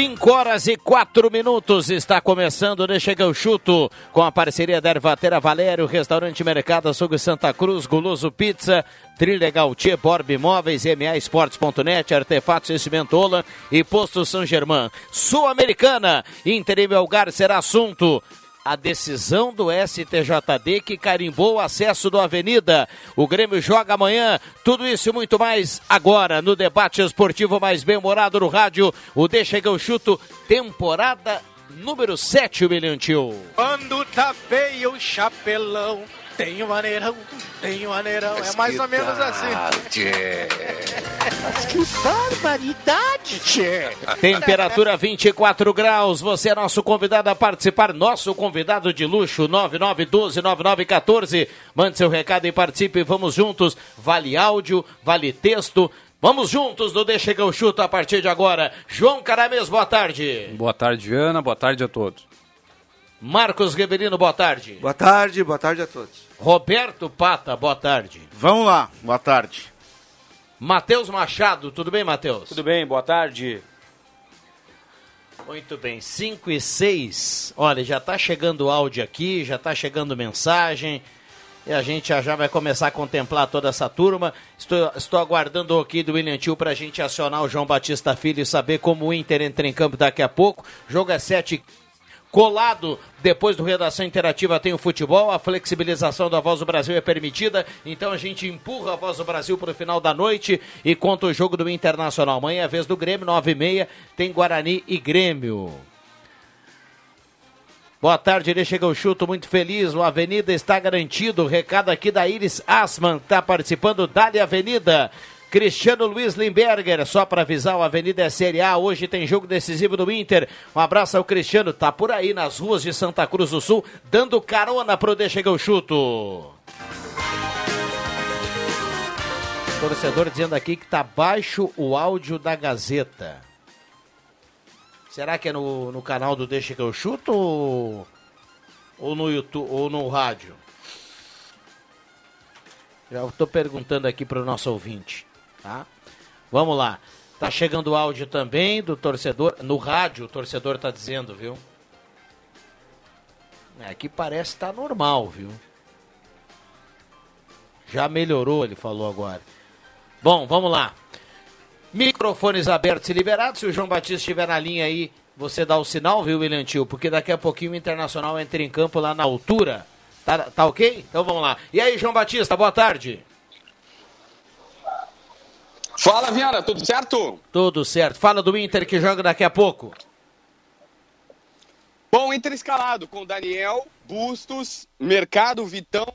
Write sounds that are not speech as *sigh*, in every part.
Cinco horas e quatro minutos está começando, deixa que eu chuto com a parceria da Ervatera Valério, Restaurante Mercado Açougue Santa Cruz, Guloso Pizza, Trilha Gautier, Borb Imóveis, MA Esportes.net, Artefatos e Cimentola e Posto São Germán. Sul-Americana, Inter e Melgar será assunto a decisão do STJD que carimbou o acesso do Avenida. O Grêmio joga amanhã. Tudo isso e muito mais agora no debate esportivo mais bem-humorado no rádio. O Deixa que eu chuto, temporada número 7, o Milhantil. Quando tá feio o chapelão, tem um maneirão, tem um maneirão. É mais ou menos assim. Mas que barbaridade, tchê. Temperatura 24 graus. Você é nosso convidado a participar. Nosso convidado de luxo, 9912-9914. Mande seu recado e participe. Vamos juntos. Vale áudio, vale texto. Vamos juntos no Deixa que eu chuto a partir de agora. João Caramês, boa tarde. Boa tarde, Ana. Boa tarde a todos. Marcos Riverino, boa tarde. Boa tarde, boa tarde a todos. Roberto Pata, boa tarde. Vamos lá, boa tarde. Matheus Machado, tudo bem, Matheus? Tudo bem, boa tarde. Muito bem, 5 e 6. Olha, já está chegando áudio aqui, já está chegando mensagem. E a gente já, já vai começar a contemplar toda essa turma. Estou, estou aguardando aqui do William Tio para a gente acionar o João Batista Filho e saber como o Inter entra em campo daqui a pouco. O jogo é 7 Colado, depois do Redação Interativa tem o futebol, a flexibilização da Voz do Brasil é permitida, então a gente empurra a Voz do Brasil para o final da noite e conta o jogo do Internacional. Amanhã é a vez do Grêmio, 9 e meia, tem Guarani e Grêmio. Boa tarde, ele chega o chuto, muito feliz, o Avenida está garantido, recado aqui da Iris Asman, está participando, Dali Avenida. Cristiano Luiz Limberger, só para avisar, o Avenida é Série A, hoje tem jogo decisivo do Inter. Um abraço ao Cristiano, tá por aí nas ruas de Santa Cruz do Sul, dando carona pro Deixa que eu chuto. Torcedor dizendo aqui que tá baixo o áudio da Gazeta. Será que é no, no canal do Deixa que eu chuto ou, ou no YouTube ou no rádio? Já estou perguntando aqui para o nosso ouvinte. Tá? Vamos lá. Tá chegando áudio também do torcedor. No rádio, o torcedor tá dizendo, viu? Aqui parece estar tá normal, viu? Já melhorou, ele falou agora. Bom, vamos lá. Microfones abertos e liberados. Se o João Batista estiver na linha aí, você dá o sinal, viu, William Tio? Porque daqui a pouquinho o Internacional entra em campo lá na altura. Tá, tá ok? Então vamos lá. E aí, João Batista, boa tarde. Fala, Viana, tudo certo? Tudo certo. Fala do Inter que joga daqui a pouco. Bom, Inter escalado com Daniel, Bustos, Mercado, Vitão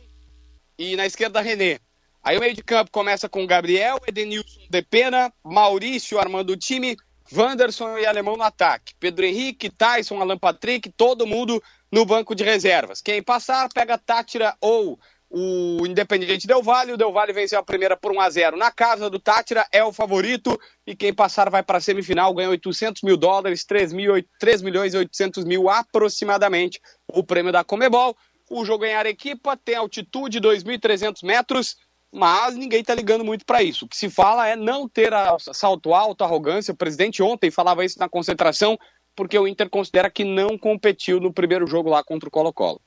e na esquerda René. Aí o meio de campo começa com Gabriel, Edenilson, Depena, Maurício armando o time, Wanderson e Alemão no ataque. Pedro Henrique, Tyson, Alan Patrick, todo mundo no banco de reservas. Quem passar pega Tátira ou o Independente Del Vale. O Del Vale venceu a primeira por 1 a 0 na casa do Tátira, é o favorito. E quem passar vai para a semifinal, ganha 800 mil dólares, 3, mil, 3 milhões e 800 mil aproximadamente. O prêmio da Comebol. O jogo em Arequipa tem altitude 2.300 metros, mas ninguém está ligando muito para isso. O que se fala é não ter salto alto, arrogância. O presidente ontem falava isso na concentração, porque o Inter considera que não competiu no primeiro jogo lá contra o Colo-Colo.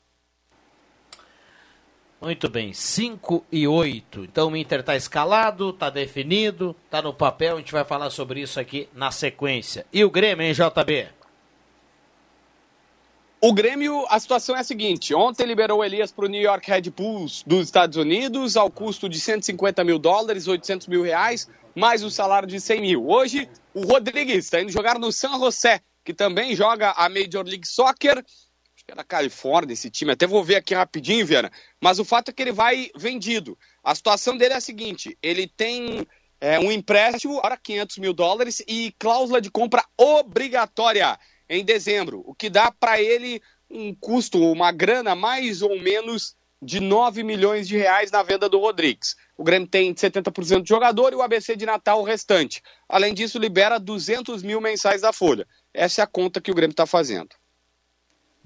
Muito bem, 5 e 8. Então o Inter está escalado, está definido, está no papel. A gente vai falar sobre isso aqui na sequência. E o Grêmio, hein, JB? O Grêmio, a situação é a seguinte: ontem liberou Elias para o New York Red Bulls dos Estados Unidos ao custo de 150 mil dólares, 800 mil reais, mais o salário de 100 mil. Hoje, o Rodrigues está indo jogar no San José, que também joga a Major League Soccer. Que é da Califórnia esse time, até vou ver aqui rapidinho, Viana. Mas o fato é que ele vai vendido. A situação dele é a seguinte: ele tem é, um empréstimo para 500 mil dólares e cláusula de compra obrigatória em dezembro, o que dá para ele um custo, uma grana mais ou menos de 9 milhões de reais na venda do Rodrigues. O Grêmio tem 70% de jogador e o ABC de Natal o restante. Além disso, libera 200 mil mensais da Folha. Essa é a conta que o Grêmio está fazendo.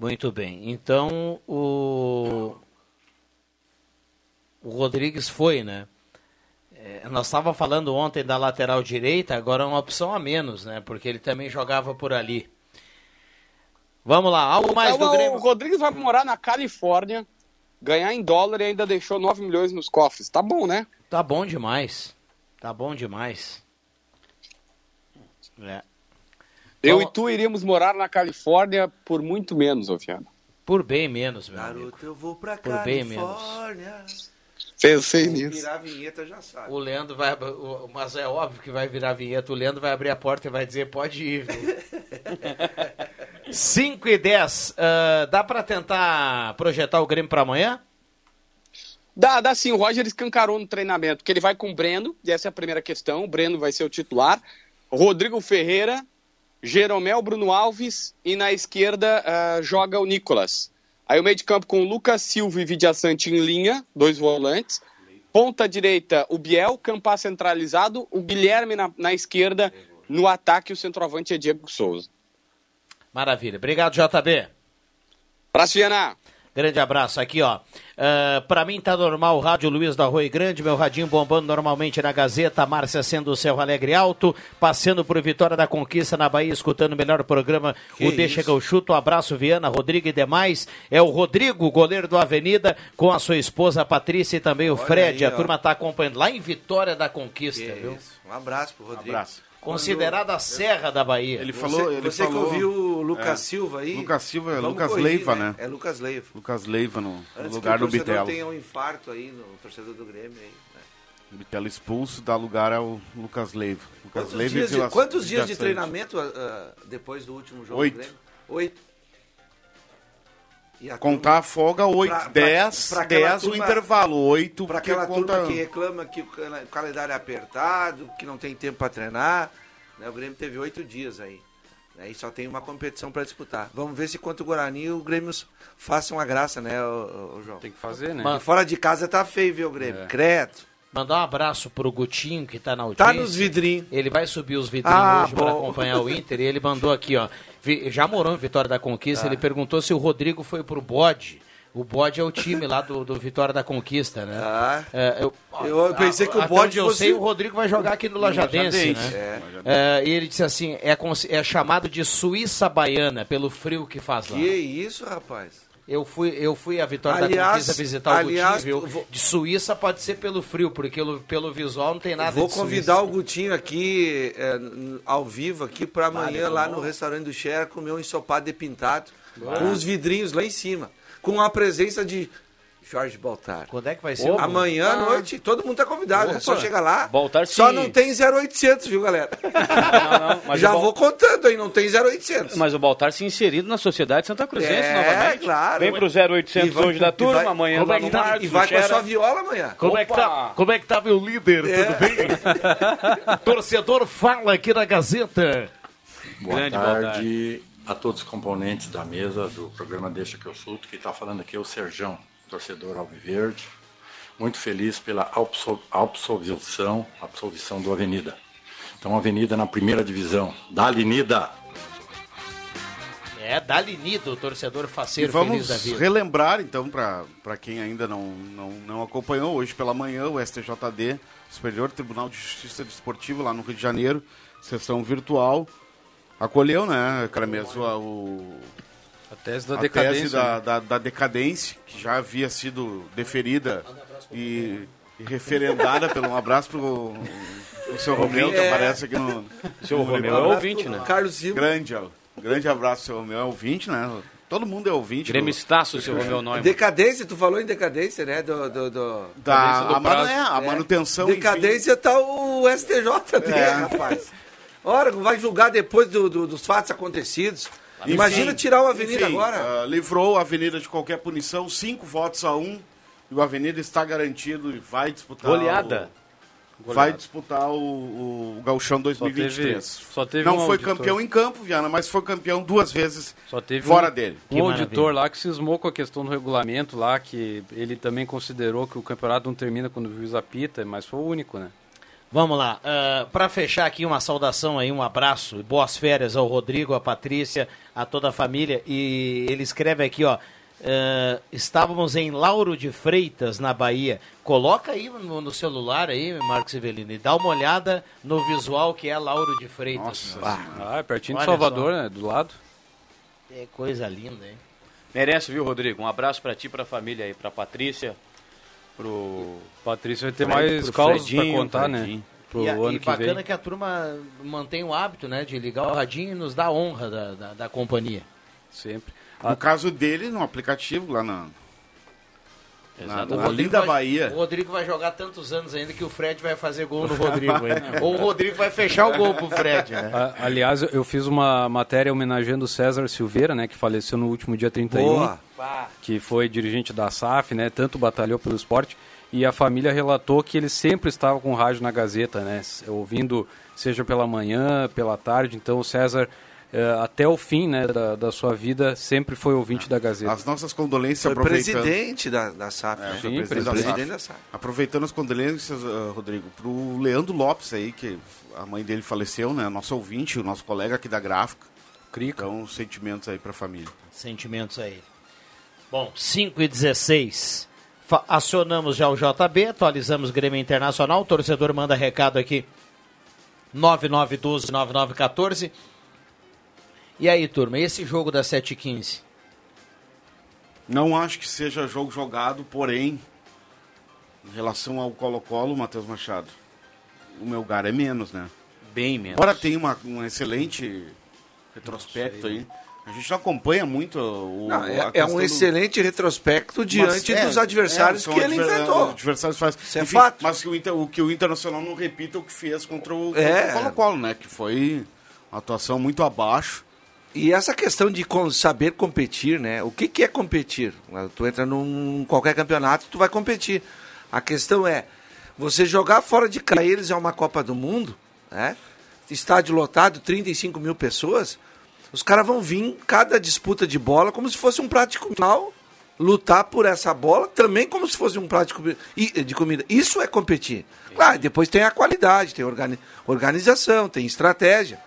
Muito bem. Então, o, o Rodrigues foi, né? É, nós estávamos falando ontem da lateral direita, agora é uma opção a menos, né? Porque ele também jogava por ali. Vamos lá, algo mais Então, do Grêmio. O Rodrigues vai morar na Califórnia, ganhar em dólar e ainda deixou 9 milhões nos cofres. Tá bom, né? Tá bom demais. Tá bom demais. É. Eu Bom, e tu iríamos morar na Califórnia por muito menos, Ofiano. Por bem menos, meu amigo. Garoto, eu vou pra Por bem Califórnia. Pensei Se nisso. virar a vinheta, já sabe. O Leandro vai. o- Mas é óbvio que vai virar vinheta. O Leandro vai abrir a porta e vai dizer: pode ir, viu? *laughs* 5 e 10. ah, dá pra tentar projetar o Grêmio pra amanhã? Dá, dá sim. O Roger escancarou no treinamento que ele vai com o Breno, e essa é a primeira questão. O Breno vai ser o titular. Rodrigo Ferreira, Jeromel Bruno Alves e na esquerda ah, joga o Nicolas. Aí o meio de campo com o Lucas Silva e Vidiaçante em linha, dois volantes. Ponta direita, o Biel, Campar centralizado, o Guilherme na, na esquerda, no ataque o centroavante é Diego Souza. Maravilha. Obrigado, JB. Pra Viana. Grande abraço aqui, ó. Ah, pra mim tá normal, Rádio Luiz da Rui Grande, meu radinho bombando normalmente na Gazeta, Márcia sendo o Céu Alegre Alto, passeando por Vitória da Conquista na Bahia, escutando o melhor programa, o Deixa que eu chuto, um abraço Viana, Rodrigo e demais, é o Rodrigo, goleiro do Avenida, com a sua esposa Patrícia e também o Fred, aí, a ó. turma tá acompanhando lá em Vitória da Conquista, Que viu? isso. Um abraço pro Rodrigo. Abraço. Considerada a Serra da Bahia. Ele Você, falou, ele você falou. que ouviu o Lucas É. Silva aí. Lucas Silva é Lucas corrigir, Leiva, né? É Lucas Leiva. Lucas Leiva no, lugar do Bitelo. tenha um infarto aí no torcedor do Grêmio aí. né? O Bitelo expulso, dá lugar ao Lucas Leiva. Lucas Quantos, Leiva e dias de, quantos dias de treinamento ah, depois do último jogo Oito. do Grêmio? Oito. E a Contar a folga, 8, Pra- pra- 10, pra aquela 10 o intervalo, 8 Para aquela turma que reclama que o o calendário é apertado, que não tem tempo para treinar, né, o Grêmio teve oito dias aí. Né, e só tem uma competição para disputar. Vamos ver se contra o Guarani o Grêmio faça uma graça, né, o, João? Tem que fazer, né? E fora de casa tá feio, viu, o Grêmio? É. Credo. Mandar um abraço pro Gutinho, que tá na audiência. Tá nos vidrinhos. Ele vai subir os vidrinhos Ah, hoje para acompanhar o Inter e ele mandou aqui, ó. Já morou em Vitória da Conquista, ele perguntou se o Rodrigo foi pro bode. O bode é o time lá do, do Vitória da Conquista, né? Ah. É, eu, Eu pensei que o bode eu fosse- sei, o Rodrigo vai jogar aqui no Lajadense, Lajadense. né? É, e ele disse assim, é, é chamado de Suíça Baiana, pelo frio que faz lá. Que isso, rapaz? Eu fui, eu fui à Vitória Aliás- da Conquista visitar o aliás, Gutinho, viu? vou- De Suíça pode ser pelo frio, porque pelo, pelo visual não tem nada Vou de convidar Suíça. o Gutinho aqui, é, ao vivo, aqui para amanhã, lá no restaurante do Xera, comer um ensopado de pintado, com os vidrinhos lá em cima, com a presença de Jorge Baltar. Quando é que vai ser? Opa. Amanhã à noite, todo mundo tá convidado, é só Opa. chegar lá. Baltar Só se- não tem 0800, viu, galera? *laughs* Não, não, mas Já Bal- vou contando aí, não tem 0800. Mas o Baltar se inserido na sociedade Santa Cruzense É, novamente. claro. Vem pro 0800 E vai- hoje da turma, vai- amanhã como lá é que no tá- Marcos, E vai com a sua viola amanhã. Como é, que tá, como é que tá meu líder? É. Tudo bem? *laughs* Torcedor fala aqui na Gazeta. Boa Grande tarde a todos os componentes da mesa do programa Deixa que eu chuto. Quem está falando aqui é o Serjão, torcedor alviverde. Muito feliz pela absol- absolvição, absolvição do Avenida. Então, Avenida na primeira divisão. Dali, Nida! É, Dali Nido, torcedor E faceiro vamos feliz da vida. relembrar, então, para quem ainda não, não, não acompanhou, hoje pela manhã, o STJD, Superior Tribunal de Justiça Desportivo, lá no Rio de Janeiro, sessão virtual, acolheu, né, Caramês, o, A tese da a decadência. tese da, né? da, da decadência, que já havia sido deferida e, e referendada pelo um abraço pro o seu Romeu, que É. aparece aqui no. O *laughs* seu Romeu é ouvinte, né? Carlos Silva. Grande, grande abraço, seu Romeu. É ouvinte, né? Todo mundo é ouvinte. Grêmio do- seu Romeu Neumann. Decadência, tu falou em decadência, né? Do, do, do- Da, Decadência do a, manu- é, a É. manutenção. Decadência tá o STJD, É. rapaz. Ora, vai julgar depois do- do- dos fatos acontecidos. Enfim. Imagina tirar o Avenida Enfim, agora. ah, livrou a Avenida de qualquer punição, cinco votos a um. E o Avenida está garantido e vai disputar. Goleada. o- vai disputar o, o, o Gauchão 2023. só teve Não um foi auditor. campeão em campo, Viana, mas foi campeão duas vezes Só teve fora um, dele. um Que auditor maravilha. lá que cismou com a questão do regulamento lá, que ele também considerou que o campeonato não termina quando o juiz apita, mas foi o único, né? Vamos lá, para fechar aqui uma saudação aí, um abraço e boas férias ao Rodrigo, à Patrícia, a toda a família. E ele escreve aqui, ó, ah, estávamos em Lauro de Freitas, na Bahia. Coloca aí no, no celular aí, Marcos Evelino, e dá uma olhada no visual que é Lauro de Freitas. Nossa Ah, Ah, é pertinho de Olha Salvador, só. né? Do lado. é coisa linda, hein? Merece, viu, Rodrigo? Um abraço pra ti, pra família aí, pra Patrícia, pro... Patrícia vai ter Fred- mais causas pra Fredinho, contar, Fredinho. né? Pro e a- ano e que bacana vem. que a turma mantém o hábito, né, de ligar o radinho e nos dá a honra da, da, da companhia. Sempre. No caso dele, no aplicativo lá na, na, O Rodrigo linda vai- Bahia. O Rodrigo vai jogar tantos anos ainda que o Fred vai fazer gol no *laughs* Rodrigo ainda. Ou o Rodrigo vai fechar o gol pro Fred, né? A- aliás, eu- fiz uma matéria homenageando o César Silveira, né? Que faleceu no último dia 31. Boa. que foi dirigente da SAF, né? Tanto batalhou pelo esporte. E a família relatou que ele sempre estava com o rádio na Gazeta, né? Ouvindo, seja pela manhã, pela tarde. Então o César, até o fim né, da, da sua vida, sempre foi ouvinte da Gazeta. As nossas condolências Foi aproveitando. presidente da, da SAF, né? É, Sim, foi Foi da presidente SAF. da SAF. Aproveitando as condolências, ah, Rodrigo, pro Leandro Lopes aí, que a mãe dele faleceu, né? Nosso ouvinte, o nosso colega aqui da gráfica. Crica. Então, sentimentos aí pra família. Sentimentos aí. Bom, 5 e 16. Fa- Acionamos já o JB, atualizamos Grêmio Internacional. O torcedor manda recado aqui. 9912-9914. E aí, turma, e esse jogo da 715? Não acho que seja jogo jogado, porém, em relação ao Colo-Colo, Matheus Machado, o meu lugar é menos, né? Bem menos. Embora tenha uma, um excelente retrospecto aí, a gente não acompanha muito o. Não, é, é um do- excelente retrospecto Mas, diante é, dos adversários é, que ele enfrentou. Adversários faz, Isso é enfim, fato. Mas que o, Inter- o que o Internacional não repita o que fez contra É. o Colo-Colo, né? Que foi uma atuação muito abaixo. E essa questão de saber competir, né? O que, que é competir? Tu entra num qualquer campeonato, tu vai competir. A questão é, você jogar fora de casa, eles é uma Copa do Mundo, né? Estádio lotado, 35 mil pessoas, os caras vão vir cada disputa de bola como se fosse um prático final, lutar por essa bola também como se fosse um prático i- de comida. Isso é competir. Claro, depois tem a qualidade, tem organi- organização, tem estratégia.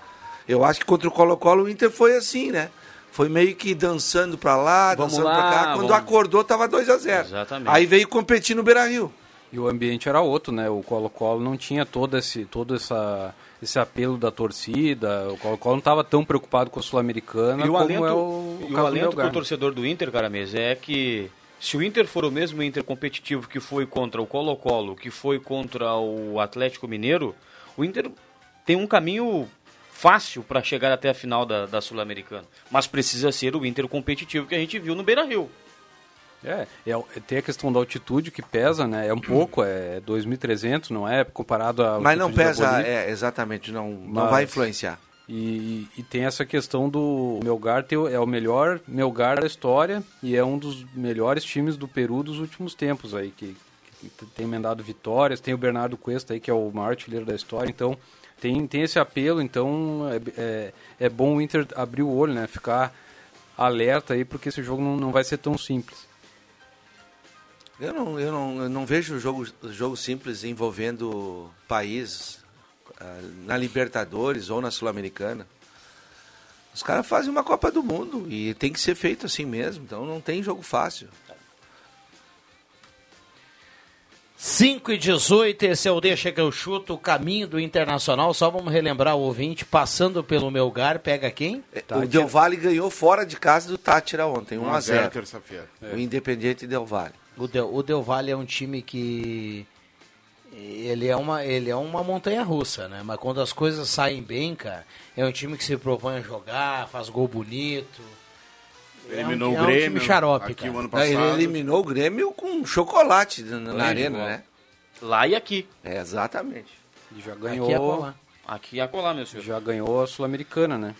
Eu acho que contra o Colo-Colo o Inter foi assim, né? Foi meio que dançando pra lá, Vamos dançando lá, pra cá. Quando vamos- acordou, tava 2 a 0 Exatamente. Aí veio competir no Beira-Rio. E o ambiente era outro, né? O Colo-Colo não tinha todo esse, todo essa, esse apelo da torcida. O Colo-Colo não estava tão preocupado com a Sul-Americana E o como alento, é o, e o o alento Melgar. pro torcedor do Inter, cara mesmo, é que se o Inter for o mesmo Inter competitivo que foi contra o Colo-Colo, que foi contra o Atlético Mineiro, o Inter tem um caminho fácil para chegar até a final da, da Sul-Americana. Mas precisa ser o Inter competitivo que a gente viu no Beira-Rio. É, é, tem a questão da altitude que pesa, né? É um pouco, é 2.300, não é? Comparado a. Mas não pesa, é, exatamente, não, não Mas- vai influenciar. E, e tem essa questão do Melgar ter, é o melhor Melgar da história e é um dos melhores times do Peru dos últimos tempos aí, que, que tem emendado vitórias, tem o Bernardo Cuesta aí, que é o maior artilheiro da história, então tem, tem esse apelo, então é, é, é bom o Inter abrir o olho, né? Ficar alerta aí, porque esse jogo não, não vai ser tão simples. Eu não, eu não, eu não vejo jogo, jogo simples envolvendo país ah, na Libertadores ou na Sul-Americana. Os caras fazem uma Copa do Mundo e tem que ser feito assim mesmo, então não tem jogo fácil. 5 e 18, esse é o Deixa que eu chuto, o caminho do Internacional. Só vamos relembrar o ouvinte, passando pelo Melgar, pega quem? O Del Valle ganhou fora de casa do Tátira ontem, 1 a 0 terça-feira. O Independiente Del Valle. O Del, o Del Valle é um time que ele é uma ele é uma montanha russa, né? Mas quando as coisas saem bem, cara, é um time que se propõe a jogar, faz gol bonito. Eliminou é um, o Grêmio. É um time xarope, aqui cara. o ano Não, Ele passado. eliminou o Grêmio com chocolate na, na arena, né? Lá e aqui. É, exatamente. E já Aqui é ganhou, colar. Aqui e acolá, meu senhor. já ganhou a Sul-Americana, né?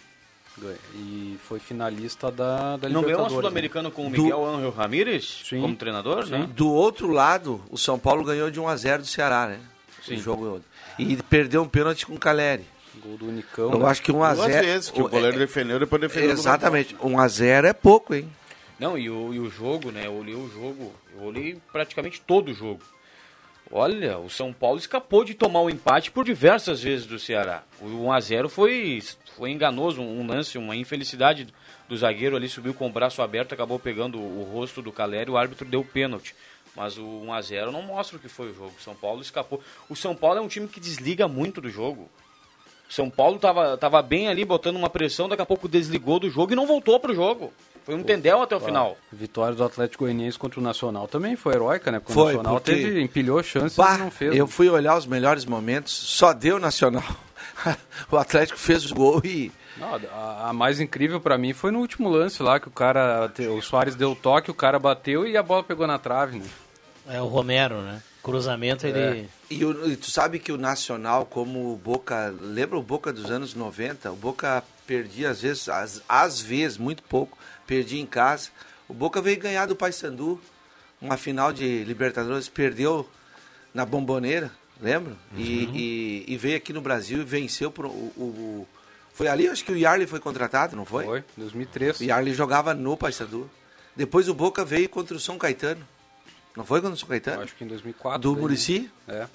E foi finalista da, da Não ganhou uma Libertadores. Sul-Americana com o Do- Miguel Ángel Ramírez Sim. como treinador, né? Do outro lado, o São Paulo ganhou de 1 a 0 do Ceará, né? Sim. O jogo e perdeu um pênalti com o Caleri. né? Gol do Unicão. Eu né? acho que 1 a Duas 0 vezes que o goleiro é- defendeu, depois defendeu. Exatamente. 1 a 0 é pouco, hein? Não, e o, e o jogo, né? Eu olhei o jogo, eu olhei praticamente todo o jogo. Olha, o São Paulo escapou de tomar o empate por diversas vezes do Ceará. O 1x0 foi, foi enganoso, um lance, uma infelicidade do zagueiro ali, subiu com o braço aberto, acabou pegando o, o rosto do Caleri, o árbitro deu pênalti. Mas o 1x0 não mostra o que foi o jogo. O São Paulo escapou. O São Paulo é um time que desliga muito do jogo. O São Paulo tava, tava bem ali, botando uma pressão, daqui a pouco desligou do jogo e não voltou pro jogo. Foi um tendel até o final. A vitória do Atlético Goianiense contra o Nacional também foi heróica, né? Porque Foi, o Nacional porque- teve, empilhou chances Bah, e não fez. eu fui olhar os melhores momentos, só deu Nacional. *laughs* o Atlético fez o gol e Não, a, a mais incrível pra mim foi no último lance lá, que o cara, o Soares deu o toque, o cara bateu e a bola pegou na trave, né? É o Romero, né? Cruzamento, ele. E, o- e tu sabe que o Nacional, como o Boca, lembra o Boca dos anos 90? O Boca perdia às vezes, às, às vezes, muito pouco, perdia em casa. O Boca veio ganhar do Paysandu, uma final de Libertadores, perdeu na Bomboneira, lembra? E, e- e veio aqui no Brasil e venceu por, o, o- o- Foi ali, acho que o Yarley foi contratado, não foi? Foi, 2003. O Yarley jogava no Paysandu. Depois o Boca veio contra o São Caetano. Não foi contra o São Caetano? Acho que em 2004. Do? Murici? É.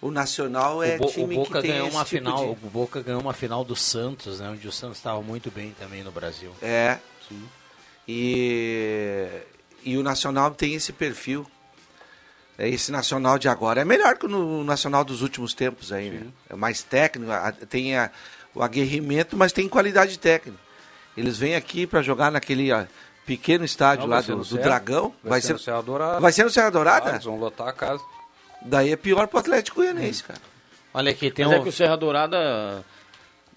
O Nacional é o, Bo- o time Boca que tem ganhou esse uma tipo final. de- O Boca ganhou uma final do Santos, né? Onde o Santos estava muito bem também no Brasil. É. E, e o Nacional tem esse perfil. É, Esse Nacional de agora é melhor que o no- Nacional dos últimos tempos aí, né? É mais técnico, tem a- o aguerrimento, mas tem qualidade técnica. Eles vêm aqui para jogar naquele ó, pequeno estádio Não, lá vai do, do. Dragão. Vai, ser no Serra Dourada. Vai ser no Serra Ah, Dourada? eles vão lotar a casa. Daí é pior pro Atlético Goianiense, cara. Olha aqui, tem Mas é um. que o Serra Dourada,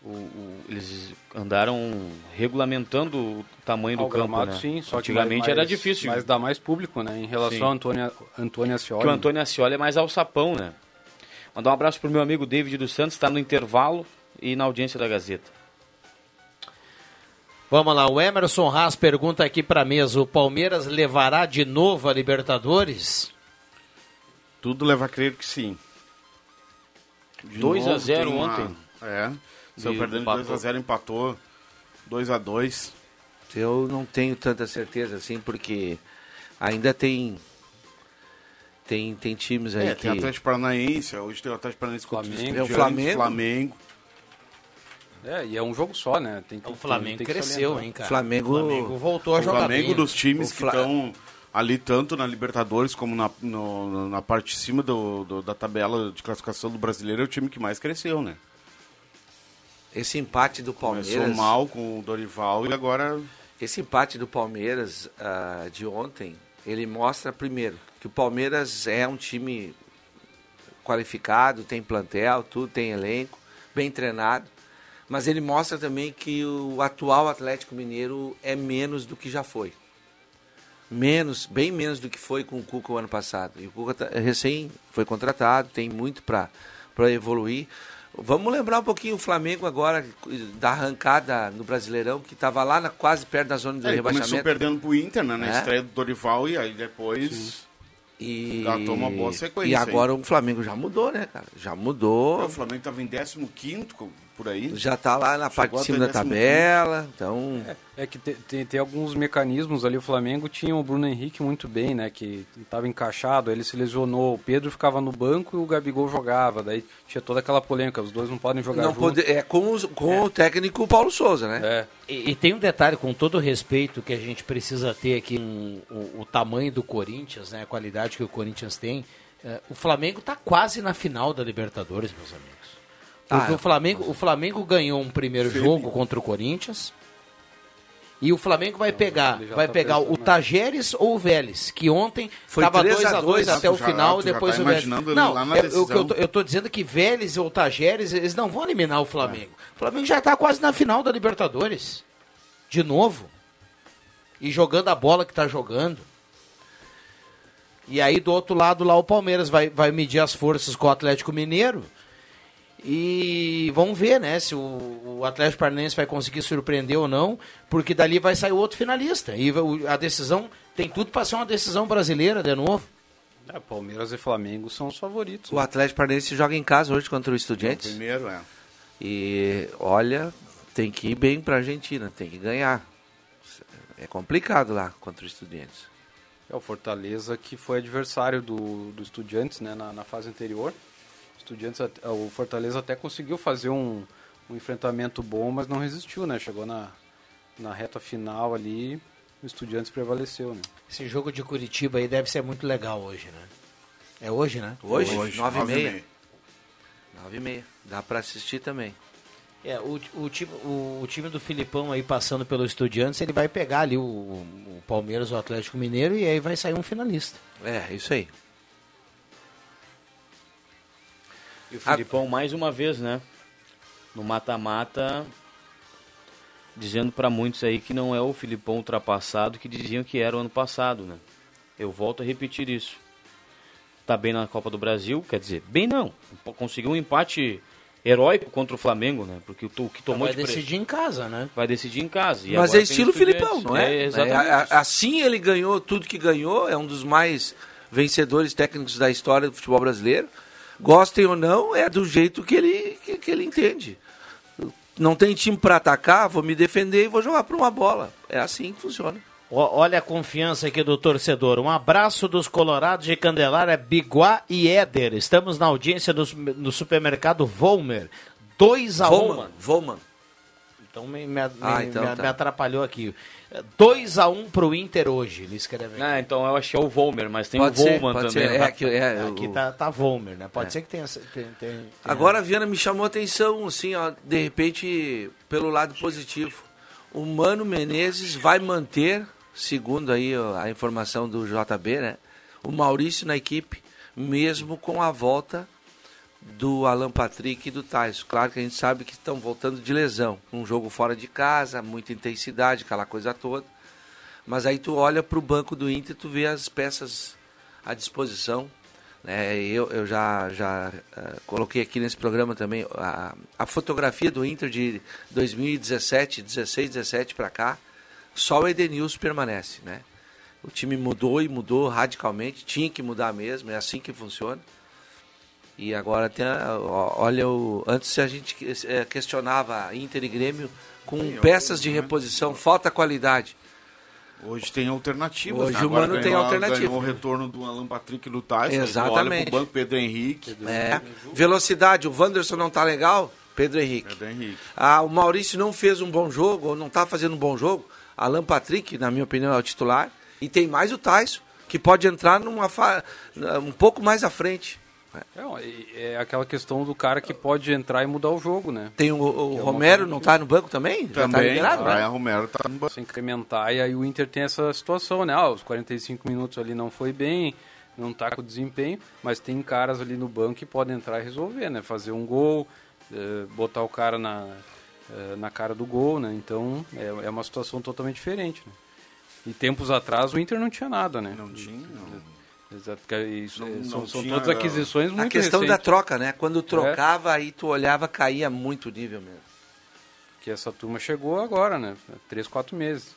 o- o- eles andaram regulamentando o tamanho do Ao campo, gramado, né? sim, só que Antigamente mais- era difícil. Mas dá mais público, né? Em relação Sim. ao Antônio, Antônio Ascioli. que o Antônio Ascioli é mais alçapão, né? Mandar um abraço pro meu amigo David dos Santos, está no intervalo e na audiência da Gazeta. Vamos lá, o Emerson Haas pergunta aqui pra mesa: o Palmeiras levará de novo a Libertadores? Tudo leva a crer que sim. De 2 a novo, 0 tem uma- ontem. É. Saiu perdendo empatou. 2x0, empatou. 2x2. Eu não tenho tanta certeza assim, porque ainda tem tem, tem times aí É, que tem Atlético Paranaense, hoje tem o Atlético Paranaense contra Flamengo. É o Flamengo. Flamengo. É, e é um jogo só, né? Tem que, O Flamengo tem que cresceu, hein, cara? Flamengo- O Flamengo voltou a O jogar Flamengo bem. dos times O que Fla- estão ali tanto na Libertadores como na, no- na parte de cima do, do- da tabela de classificação do brasileiro é o time que mais cresceu, né? Esse empate do Começou Palmeiras. mal com o Dorival e agora Esse empate do Palmeiras ah, de ontem, ele mostra primeiro que o Palmeiras é um time qualificado, tem plantel, tudo tem elenco, bem treinado. Mas ele mostra também que o atual Atlético Mineiro é menos do que já foi. Menos, bem menos do que foi com o Cuca o ano passado. E o Cuca tá- recém foi contratado, tem muito para evoluir. Vamos lembrar um pouquinho o Flamengo agora, da arrancada no Brasileirão, que estava lá na, quase perto da zona de É, ele começou rebaixamento. perdendo pro Inter, né? Na É. estreia do Dorival e aí depois E, uma boa sequência E agora o Flamengo já mudou, né, cara? Já mudou. o Flamengo tava em 15 por aí. Já tá lá na parte de cima da tabela. Então, É que te- tem, tem alguns mecanismos ali. O Flamengo tinha o Bruno Henrique muito bem, né? Que estava encaixado, ele se lesionou. O Pedro ficava no banco e o Gabigol jogava. Daí tinha toda aquela polêmica. Os dois não podem jogar não junto. pode, é com, os- com o técnico Paulo Souza, né? É. E, e tem um detalhe, com todo o respeito que a gente precisa ter aqui, um, o, o tamanho do Corinthians, né, a qualidade que o Corinthians tem, É, o Flamengo está quase na final da Libertadores, meus amigos. Porque Ah, o, Flamengo, o Flamengo ganhou um primeiro jogo contra o Corinthians. E o Flamengo vai pegar, vai tá pegar o pensando, né? Tajeres ou o Vélez, que ontem estava 3 a 2 a 2, 2 até o já- final, depois tá o Vélez. Não, é, o que eu, tô, eu tô dizendo que Vélez ou Tajeres, eles não vão eliminar o Flamengo. O Flamengo já está quase na final da Libertadores. De novo. E jogando a bola que está jogando. E aí do outro lado lá o Palmeiras vai, vai medir as forças com o Atlético Mineiro. E vamos ver, né, se o, o Atlético Paranaense vai conseguir surpreender ou não, porque dali vai sair outro finalista. E o- a decisão tem tudo para ser uma decisão brasileira de novo. É, Palmeiras e Flamengo são os favoritos. O Atlético Paranaense joga em casa hoje contra o Estudiantes. Primeiro, é. E olha, tem que ir bem para a Argentina, tem que ganhar. É complicado lá contra o Estudiantes. É o Fortaleza que foi adversário do, do Estudiantes né, na, na fase anterior. O, Estudiantes, o Fortaleza até conseguiu fazer um, um enfrentamento bom, mas não resistiu, né? Chegou na, na reta final ali, o Estudiantes prevaleceu, né? Esse jogo de Curitiba aí deve ser muito legal hoje, né? É hoje, né? Hoje, Hoje, nove e nove e meia. meia. Nove e meia. Dá para assistir também. É, o, o, time, o, o time do Filipão aí passando pelo Estudiantes, ele vai pegar ali o, o Palmeiras, o Atlético Mineiro, e aí vai sair um finalista. É, isso aí. E o Filipão, mais uma vez, né? No mata-mata, dizendo pra muitos aí que não é o Filipão ultrapassado que diziam que era o ano passado, né? Eu volto a repetir isso. Tá bem na Copa do Brasil, quer dizer, bem não. Conseguiu um empate heróico contra o Flamengo, né? Porque o que tomou vai de pre- decidir em casa, né? vai decidir em casa. E Mas agora é estilo. Filipão, não é? É, É, exatamente. a- a- assim ele ganhou tudo que ganhou, é um dos mais vencedores técnicos da história do futebol brasileiro. Gostem ou não, é do jeito que ele, que, que ele entende. Não tem time para atacar, vou me defender e vou jogar para uma bola. É assim que funciona. Olha a confiança aqui do torcedor. Um abraço dos Colorados de Candelária, Biguá e Éder. Estamos na audiência do, no supermercado Volmer. 2 a 1 Volman, Volman. Então me, me- Ah, então me- tá. me atrapalhou aqui. 2 a 1 pro Inter hoje, ele escreve. Ah, então eu acho que é o Volmer, mas tem Pode o ser, Volman pode também. ser. É, que, é, Aqui o- tá, tá Volmer, né? Pode É. ser que tenha. tem- tem- tem- Agora a Viana me chamou a atenção, assim, ó, de repente, pelo lado positivo. O Mano Menezes vai manter, segundo aí ó, a informação do JB, né? O Maurício na equipe, mesmo com a volta do Alan Patrick e do Tais. Claro que a gente sabe que estão voltando de lesão. Um jogo fora de casa, muita intensidade, aquela coisa toda. Mas aí tu olha para o banco do Inter, tu vê as peças à disposição. né? eu, eu já, já eh, coloquei aqui nesse programa também a, a fotografia do Inter de 2017, 16, 17 para cá. Só o Edenilson permanece, né? O time mudou e mudou radicalmente, tinha que mudar mesmo, é assim que funciona. E agora tem a, olha o antes a gente eh, questionava Inter e Grêmio com peças de reposição, falta qualidade. Hoje tem alternativas. Hoje né? o Mano tem alternativa. Ganhou o retorno do Alan Patrick e do Tyson. Exatamente. Olha pro banco Pedro Henrique. É. Velocidade, o Wanderson não tá legal? Pedro Henrique. Pedro Henrique. Ah, o Maurício não fez um bom jogo, ou não tá fazendo um bom jogo. Alan Patrick, na minha opinião, é o titular. E tem mais o Tyson, que pode entrar numa fa... um pouco mais à frente. É, é aquela questão do cara que pode entrar e mudar o jogo, né? Tem o, o Romero, não tá no banco também? Já tá Também, liberado, né? Brian Romero tá no banco. Se incrementar, e aí o Inter tem essa situação, né? Ah, os 45 minutos ali não foi bem, não tá com desempenho, mas tem caras ali no banco que podem entrar e resolver, né? Fazer um gol, eh, botar o cara na, eh, na cara do gol, né? Então é, é uma situação totalmente diferente, né? E tempos atrás o Inter não tinha nada, né? Não tinha, não. Exato, isso, Não- eh, não são, são tinha, todas aquisições muito A questão da troca, né? Quando trocava, aí tu olhava, caía muito o nível mesmo. que essa turma chegou agora, né? Três, quatro meses.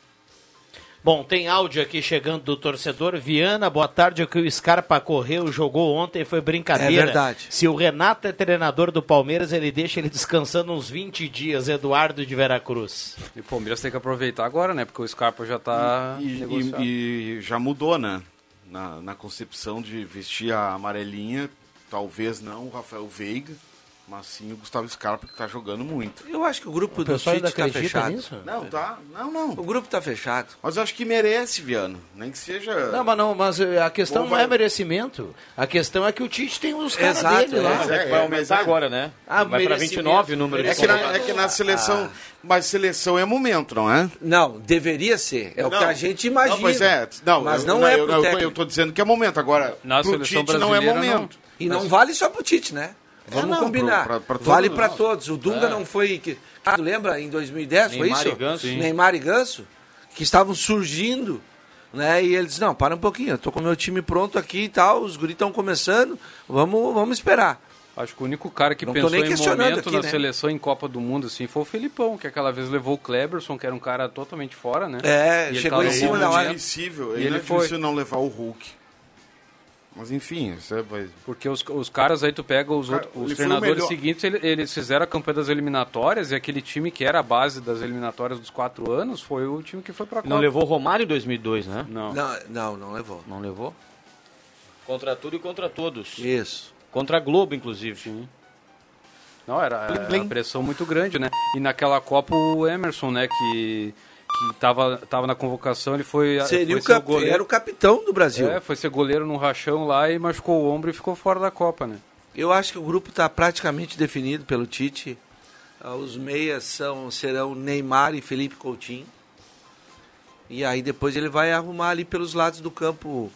Bom, tem áudio aqui chegando do torcedor. Viana, boa tarde. O que o Scarpa correu, jogou ontem foi brincadeira. É verdade. Se o Renato é treinador do Palmeiras, ele deixa ele descansando uns 20 dias. Eduardo de Veracruz. E o Palmeiras tem que aproveitar agora, né? Porque o Scarpa já tá E, e- e já mudou, né? Na, na concepção de vestir a amarelinha, talvez não, o Rafael Veiga. Mas sim o Gustavo Scarpa que tá jogando muito. Eu acho que o grupo O do Tite tá fechado. nisso? Não, tá. Não, não. O grupo tá fechado. Mas eu acho que merece, Viano. Nem que seja. Não, mas, não, mas eh, a questão Ou não vai- é merecimento. A questão é que o Tite tem os caras dele lá. Mas é, Vai é, aumentar mas é- agora, né? Ah, vai para merecimento. 29 o número de É que, na, é que na seleção. Mas seleção é momento, não é? Não, deveria ser. É o Não. que a gente imagina. Não, pois é. Não, mas eu, não, é eu, pro eu, tô, técnico. eu tô dizendo que é momento. Agora, Na pro seleção Tite não é momento. E não vale só pro Tite, né? Vamos não, combinar. pra- pra- pra vale todos. para todos. O Dunga não foi. que- Ah, tu lembra em 2010? Neymar foi isso? e Ganso. Sim. Neymar e Ganso, que estavam surgindo. Né? E eles, não, para um pouquinho, eu tô com o meu time pronto aqui e tal, os guris estão começando, vamos, vamos esperar. Acho que o único cara que Não tô pensou nem em questionando momento aqui, na né? seleção em Copa do Mundo assim foi o Felipão, que aquela vez levou o Kleberson, que era um cara totalmente fora, né? É, E ele chegou em cima da hora. momento, Inadmissível. É E ele inadmissível foi. não levar o Hulk. Mas enfim, isso é. vai- Porque os, os caras aí tu pega os, Cara, outros, os treinadores seguintes, ele- eles fizeram a campanha das eliminatórias e aquele time que era a base das eliminatórias dos quatro anos foi o time que foi pra Copa. Não levou o Romário em 2002, né? Não. Não, não, não levou. Não levou? Contra tudo e contra todos. Isso. Contra a Globo, inclusive. Não, era, era uma pressão muito grande, né? E naquela Copa o Emerson, né, que, que tava, tava na convocação, ele foi, Seria foi o ser cap... Era o capitão do Brasil. É, foi ser goleiro num rachão lá e machucou o ombro e ficou fora da Copa, né? Eu acho que o grupo está praticamente definido pelo Tite. Ah, Os meias são, serão Neymar e Felipe Coutinho. E aí depois ele vai arrumar ali pelos lados do campo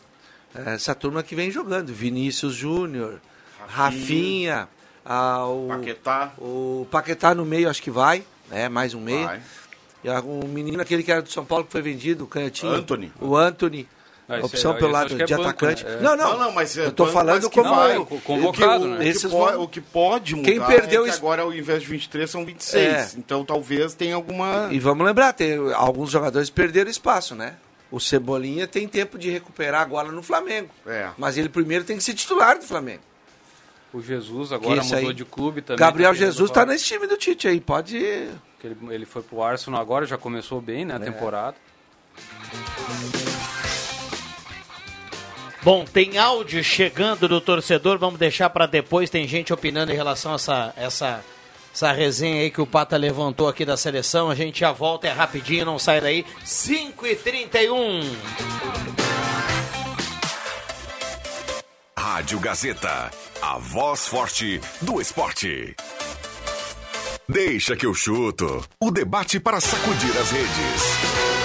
eh, essa turma que vem jogando. Vinícius Júnior, Rafinha, ah, o, Paquetá. o Paquetá no meio acho que vai, né? Mais um meia. Vai. E o menino aquele que era do São Paulo que foi vendido, o canhotinho. Anthony. O Anthony. Ah, opção aí- pelo lado acho que é de banco, atacante. né? É. Não, não. Não, não, mas eu tô banco, falando mas que como vai. o- convocado, o, né? que, o, que Esses pode, o que pode mudar Quem perdeu é que agora ao invés de 23 são 26. É. Então talvez tenha alguma... E vamos lembrar, tem, alguns jogadores perderam espaço, né? O Cebolinha tem tempo de recuperar agora no Flamengo. É. Mas ele primeiro tem que ser titular do Flamengo. O Jesus agora mudou aí- de clube também. Gabriel tá Jesus tá falar. nesse time do Tite aí, pode. Que Ele, ele foi pro Arsenal agora, já começou bem, né, a temporada. Bom, tem áudio chegando do torcedor, vamos deixar para depois. Tem gente opinando em relação a essa, essa, essa resenha aí que o Pata levantou aqui da seleção. A gente já volta, é rapidinho, não sai daí. 5 e 31 Rádio Gazeta, a voz forte do esporte. Deixa que eu chuto. O debate para sacudir as redes.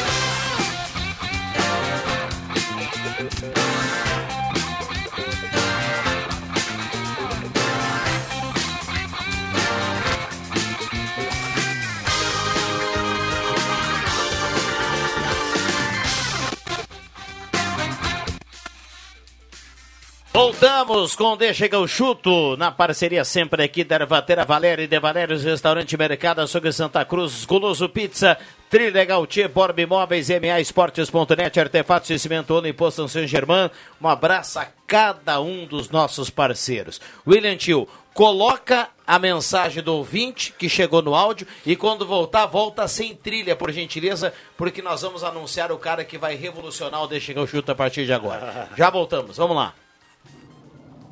Voltamos com Deixa que eu chuto, na parceria sempre aqui da Ervatera Valério e de Valérios Restaurante Mercado Açougue Santa Cruz, Guloso Pizza, Trilegal Tia, Borb Imóveis, MA Esportes.net, Artefatos de Cimento Ono e Posto São Germain. Um abraço a cada um dos nossos parceiros. William Tio, coloca a mensagem do ouvinte que chegou no áudio e quando voltar, volta sem trilha, por gentileza, porque nós vamos anunciar o cara que vai revolucionar o Deixa que eu chuto a partir de agora. *laughs* Já voltamos, vamos lá.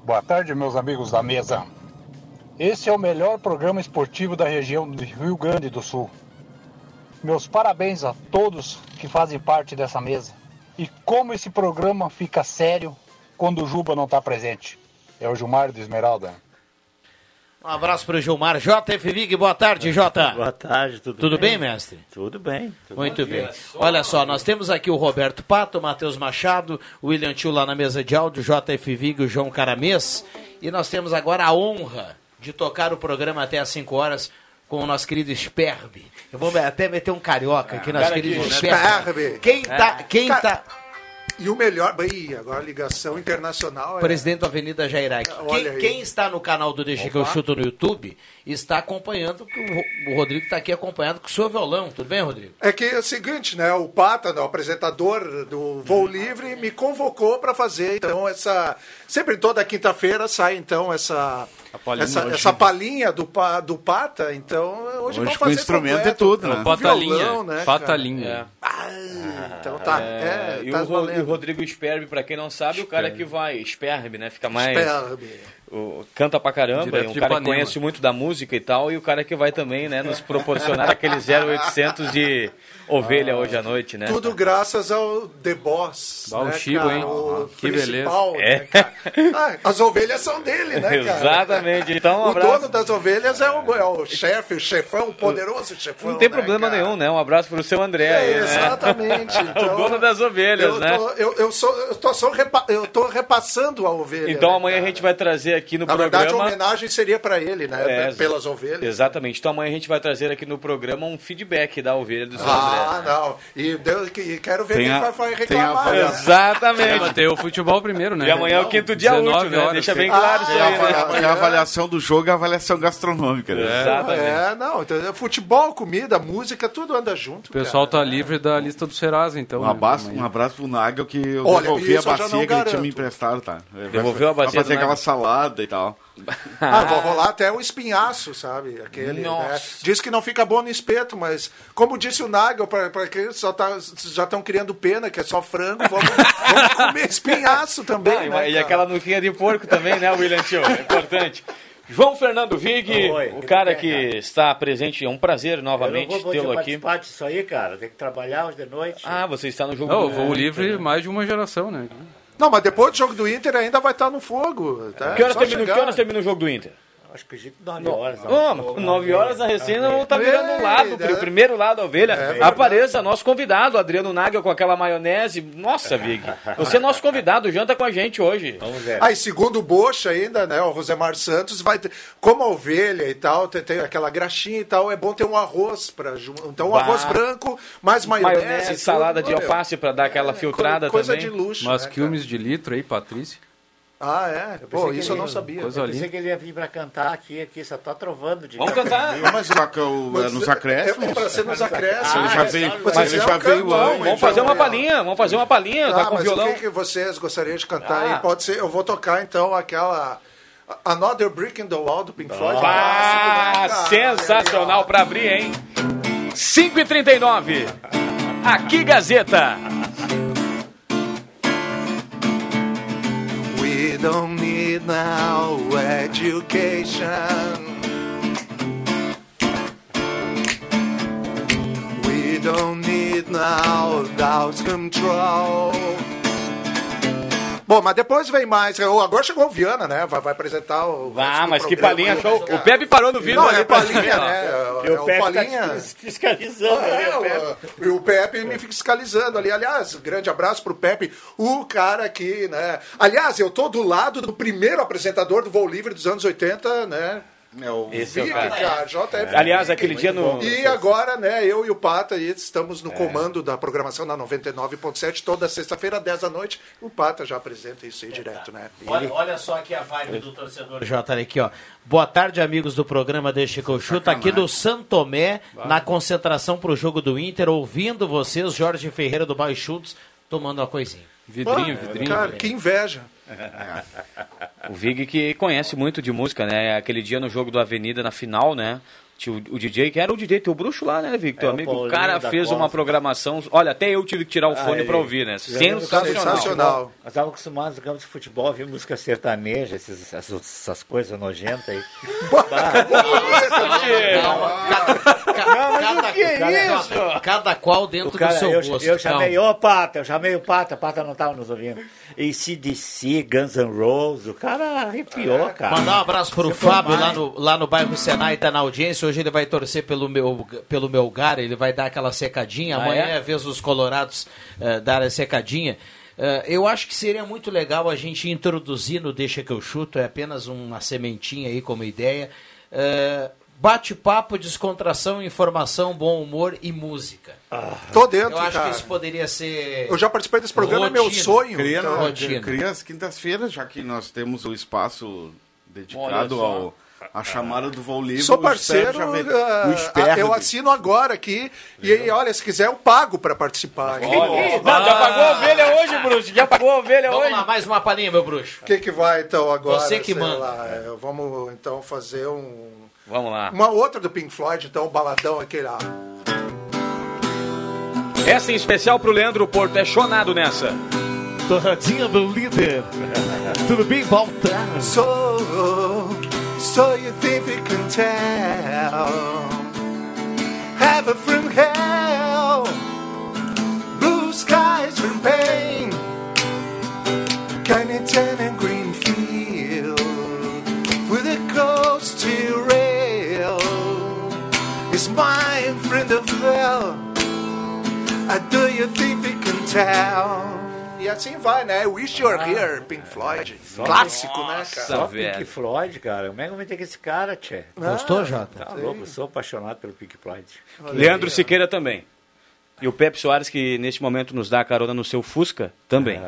Boa tarde, meus amigos da mesa. Esse é o melhor programa esportivo da região do Rio Grande do Sul. Meus parabéns a todos que fazem parte dessa mesa. E como esse programa fica sério quando o Juba não está presente. É o Gilmar de Esmeralda. Um abraço para o Gilmar. JF Vig, boa tarde, Jota. Boa tarde, tudo, Tudo bem, mestre? Tudo bem. tudo Muito bem. Olha só, nós temos aqui o Roberto Pato, o Matheus Machado, o William Tio lá na mesa de áudio, o JF Vig, o João Caramês. E nós temos agora a honra de tocar o programa até às 5 horas com o nosso querido Sperbe. Eu vou até meter um carioca aqui, nosso Cara, querido que- Sperbe. Sperbe. Quem tá, quem Cara, tá... E o melhor. Ih, agora ligação internacional. é- Presidente da Avenida Jairac. Olha Quem, quem está no canal do Deixa que eu Opa. chuto no YouTube está acompanhando, que o, Ro- o Rodrigo está aqui acompanhando com o seu violão. Tudo bem, Rodrigo? É que é o seguinte, né? O Pata, né, o apresentador do Voo Livre, me convocou para fazer então essa. Sempre toda quinta-feira sai então essa. palhinha. essa, Hoje- essa palhinha do, pa- do Pata, então hoje, Hoje vamos com fazer instrumento completo, e tudo, né? Patalinha, né, patalinha. cara? Ah, então tá. É, e, tá e o Rodrigo Sperbe, pra quem não sabe, o cara que vai. Sperbe, né? Fica mais. Sperbe. O- canta pra caramba, Direto é um cara que conhece muito da música e tal, e o cara que vai também, né, nos proporcionar *laughs* aquele 0800 de ovelha hoje à noite, né? Tudo graças ao The Boss. Ah, o né, Chico, cara? hein? O Que principal, beleza. né, cara? Ah, as ovelhas são dele, né, *laughs* cara? Exatamente. Então, um o abraço. dono das ovelhas é o, é o chefe, o chefão, o poderoso chefão. Não tem né, problema cara? nenhum, né? Um abraço pro seu André aí, né? Exatamente. Então, *laughs* o dono das ovelhas, eu né? Tô, eu, eu, sou, eu, tô só repa- eu tô repassando a ovelha. Então né, amanhã a cara? gente vai trazer aqui no Na verdade, a programa. homenagem seria para ele, né? É, pelas ovelhas. Exatamente. Então amanhã a gente vai trazer aqui no programa um feedback da ovelha do seu Ah, André. não. E Deus, que, quero ver Tem quem a- vai, vai tem a reclamar. né? Exatamente. Tem o futebol primeiro, né? E amanhã é o quinto dia 19 útil, né? Deixa bem claro isso Tem a, aí, né? tem a avaliação do jogo e a avaliação gastronômica. Né? Exatamente. É, não. Então, futebol, comida, música, tudo anda junto. O pessoal cara. tá livre da lista do Serasa, então. Um né? abraço, um abraço pro Nagel que eu Olha, devolvi a isso bacia não que ele tinha me emprestado, tá? Devolveu a bacia Vai fazer aquela salada e tal. *laughs* Ah, vou rolar até o espinhaço, sabe? Aquele, né? Diz que não fica bom no espeto, mas como disse o Nagel, para quem só tá, já estão criando pena, que é só frango, vamos, vamos comer espinhaço também, Ah, e- né, e cara? aquela nuquinha de porco também, né, William Tio? É importante. João Fernando Vig, Oi, o que cara que que é, cara? está presente, é um prazer Eu não novamente vou tê-lo aqui. participar disso aí, cara. Tem que trabalhar hoje de noite. Ah, você está no jogo Não, do o voo livre, mais de uma geração, né? Não, mas depois do jogo do Inter ainda vai estar no fogo. Tá? Que horas, termina, que horas termina o jogo do Inter? Acho que de 9 horas. Oh, mas 9 horas a recém não tá virando um lado, É, o primeiro lado da ovelha. verdade. Apareça, nosso convidado, Adriano Nagel com aquela maionese. Nossa, Vig, você é nosso convidado, janta com a gente hoje. Vamos ver. Aí, segundo o Bocha ainda, né, o Rosemar Santos, vai ter, como a ovelha e tal, tem, tem aquela graxinha e tal, é bom ter um arroz para Então, um Bah. arroz branco, mais maionese. Maionese, tudo, salada de meu. alface para dar aquela filtrada Co- coisa também. de luxo. Mas né, quilmes de litro aí, Patrícia. Ah, é? Pô, pensei que isso eu não sabia. Coisa Eu pensei que ele ia vir pra cantar aqui, aqui, só tá trovando de Vamos cantar? Não, mas lá que eu- é nos acréscimos. É, é pra ser nos acréscimos. ele já é veio, mas ele é já veio antes. hein? Vamos fazer uma palhinha, vamos fazer uma palhinha, Ah, tá com mas violão. o que, que vocês gostariam de cantar Ah. aí? Pode ser, eu vou tocar então aquela Another Brick in the Wall do Pink Floyd. Ah, sensacional pra abrir, hein? 5h39. Aqui, Gazeta. Don't need now education. We don't need now thoughts control. Bom, mas depois vem mais. Agora chegou o Viana, né? Vai, vai apresentar o. Ah, mas que aí. show. O Pepe parou no vídeo Não, ali é ó. né? E É o Pepe palhinha. tá fis- fiscalizando ali, o Pepe. É, o, o Pepe me fiscalizando ali. Aliás, grande abraço pro Pepe, o cara aqui, né? Aliás, eu tô do lado do primeiro apresentador do Voo Livre dos anos 80, né? É o Esse é o Vic, cara. JF. Aliás, aquele dia no. E agora, né, eu e o Pata aí estamos no comando da programação na 99.7 toda sexta-feira, 10 da noite. O Pata já apresenta isso aí direto, né? Olha, olha só aqui a vibe do torcedor J aqui, ó. Boa tarde, amigos do programa Deixa que eu chuto. Aqui do Santomé, na concentração pro jogo do Inter, ouvindo vocês, Jorge Ferreira do Baixutos, tomando uma coisinha. Vidrinho, Ah, vidrinho. Cara, que inveja. O Vig que conhece muito de música, né? Aquele dia no jogo do Avenida, na final, né? Tinha o, o DJ, que era o DJ, teu bruxo lá, né, Vig? Teu É, o amigo. O Paulinho cara fez Costa. uma programação. Olha, até eu tive que tirar o fone ele- pra ouvir, né? Sensacional. Sensacional. Nós estávamos acostumados no campo de futebol a ouvir música sertaneja, esses, essas, essas coisas nojentas aí. *laughs* Cada, que é cada- isso? cada qual dentro O cara, do seu eu, gosto. eu chamei, ô Pata, eu chamei o Pata, Pata não estava nos ouvindo. E CDC, Guns N' Roses, o cara arrepiou, cara. Mandar um abraço pro Você Fábio lá no, lá no bairro Senai, tá na audiência. Hoje ele vai torcer pelo meu, pelo meu gar, ele vai dar aquela secadinha. Ah, Amanhã é? é a vez dos colorados eh, dar a secadinha. Eh, eu acho que seria muito legal a gente introduzir no Deixa que eu chuto, é apenas uma sementinha aí como ideia. Eh, Bate-papo, descontração, informação, bom humor e música. Tô dentro, eu acho cara. que isso poderia ser. Eu já participei desse programa, é meu rotina. sonho. Cria, então. rotina. cria as quintas-feiras, já que nós temos o espaço dedicado Olha ao a chamada do voo livre. Sou parceiro, ah, o eu assino agora aqui. E aí, olha, se quiser, eu pago para participar. Não, já pagou a ovelha hoje, Bruxo. Já pagou a ovelha Vamos hoje. lá, mais uma palhinha, meu bruxo. O que, que vai então agora? Você que manda. lá, é, vamos então fazer um, Vamos lá. uma outra do Pink Floyd, então, o baladão aquele lá. Essa em especial pro Leandro Porto. É chonado nessa. Torradinha do líder. *laughs* Tudo bem, Baltar? So so you think we can tell. Heaven from hell, blue skies from pain, Kennington and Greenfield, with a coast to rail. Is my friend of hell? I do you think we can tell? E assim vai, né? Wish You're Here, Pink Floyd. Clássico, né, cara? Só Pink Floyd, cara. Como é que eu meter com esse cara, tchê? Gostou, Jota? Tá louco, eu sou apaixonado pelo Pink Floyd. Leandro Siqueira também. E o Pepe Soares, que neste momento nos dá a carona no seu Fusca, também.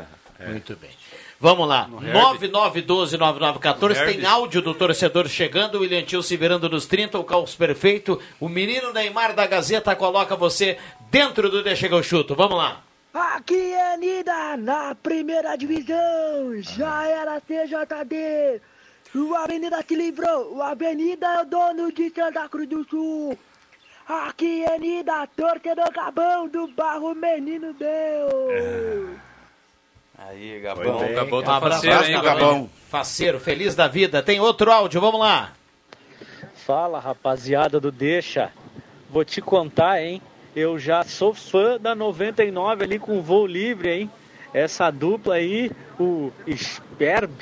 Muito bem. Vamos lá. 9912-9914. Tem áudio do torcedor chegando. O William Tio se virando nos 30. O caos perfeito. O menino Neymar da Gazeta coloca você dentro do Deixa que eu chuto. Vamos lá. Aqui é Nida, na primeira divisão, já era TJD. O Avenida se livrou, o Avenida é o dono de Santa Cruz do Sul. Aqui é Nida, torcedor Gabão do Barro Menino Deus. Aí, Gabão. Gabão. Gabão Um tá abraço, faceiro, hein, Gabão. Gabão. Faceiro, feliz da vida. Tem outro áudio, vamos lá. Fala, rapaziada do Deixa. Vou te contar, hein? Eu já sou fã da 99 ali com voo livre, hein? Essa dupla aí, o Sperb,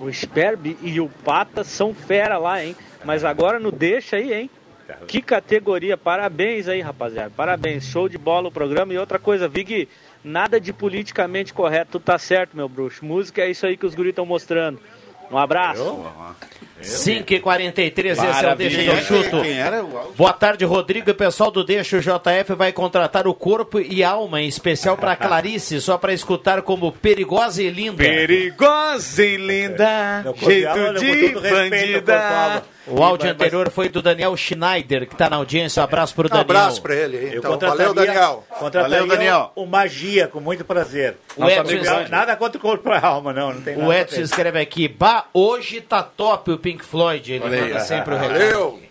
o Sperb e o Pata são fera lá, hein? Mas agora não deixa aí, hein? Que categoria, parabéns aí, rapaziada. Parabéns, show de bola o programa. E outra coisa, Vig, nada de politicamente correto, tá certo, meu bruxo. Música é isso aí que os guris estão mostrando. Um abraço. Eu? 5h43, esse é o Deixa que eu chuto. Era, Boa tarde, Rodrigo e pessoal do Deixa. O JF vai contratar o corpo e alma, em especial para Clarice, só para escutar como perigosa e linda. Perigosa e linda, é. jeito de, de bandida. O áudio anterior foi do Daniel Schneider, que está na audiência. Um abraço pro Um Daniel. abraço pra ele. Eu Então, contrataria- valeu, Daniel. Contrataria Valeu, Daniel. O, o Magia, com muito prazer. O Edson- Não, nada contra o corpo e a alma, não. não tem nada O Edson escreve aqui, bah, hoje tá top o Pink Floyd. Ele aí. manda sempre o recado. Valeu.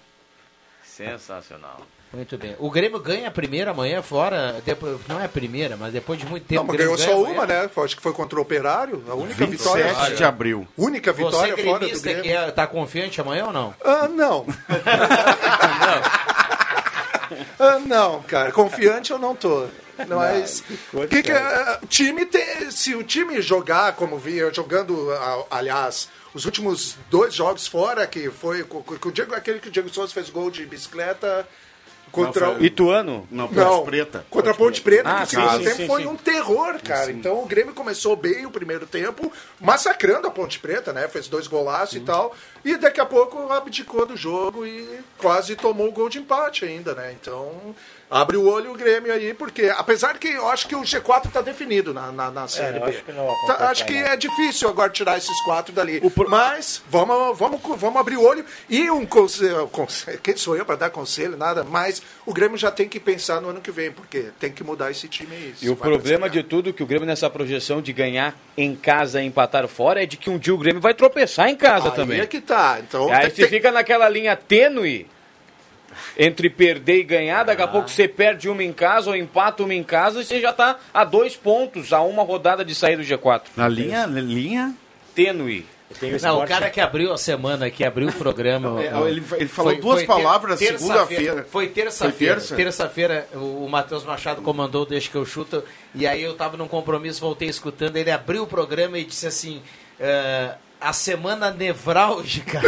Sensacional. Muito bem. O Grêmio ganha a primeira amanhã fora, depois, não é a primeira, mas depois de muito tempo. Não, mas o ganhou só ganha uma, amanhã. né? Acho que foi contra o Operário. A única 27 vitória. de abril. Única Você, vitória fora do Grêmio. que é, tá confiante amanhã ou não? Ah, não. *laughs* ah, não, cara. Confiante eu não tô. Mas que que, é, o time tem, se o time jogar como vinha jogando, a- aliás, os últimos dois jogos fora que foi com o Diego, aquele que o Diego Souza fez gol de bicicleta contra Não, o foi- Ituano? Não, Ponte não, Preta. Contra a Ponte Preta, Ah, que o sim, segundo sim, tempo sim, foi sim. um terror, cara. Então o Grêmio começou bem o primeiro tempo, massacrando a Ponte Preta, né? Fez dois golaços e tal. E daqui a pouco abdicou do jogo e quase tomou o gol de empate ainda, né? Então abre o olho o Grêmio aí, porque apesar que eu acho que o G4 tá definido na, na, na Série eu B. acho que Tá- acho que é difícil agora tirar esses quatro dali. Mas vamos, vamos, vamos abrir o olho. E um conselho, conselho quem sou eu para dar conselho? Nada, mas o Grêmio já tem que pensar no ano que vem, porque tem que mudar esse time aí. E o problema de tudo é que o Grêmio nessa projeção de ganhar em casa e empatar fora é de que um dia o Grêmio vai tropeçar em casa Aí também. é que tá. Então E aí você tem- fica naquela linha tênue entre perder e ganhar, daqui a Ah. pouco você perde uma em casa ou empata uma em casa e você já tá a dois pontos, a uma rodada de sair do G4. Na linha, linha Tênue. Não, o cara que abriu a semana, que abriu o programa. *laughs* É, ele- ele falou duas palavras ter- segunda-feira. Foi terça-feira. Foi terça? Terça-feira, o, Matheus Machado comandou Deixa que eu chuto. E aí eu tava num compromisso, voltei escutando. Ele abriu o programa e disse assim. eh, a semana nevrálgica.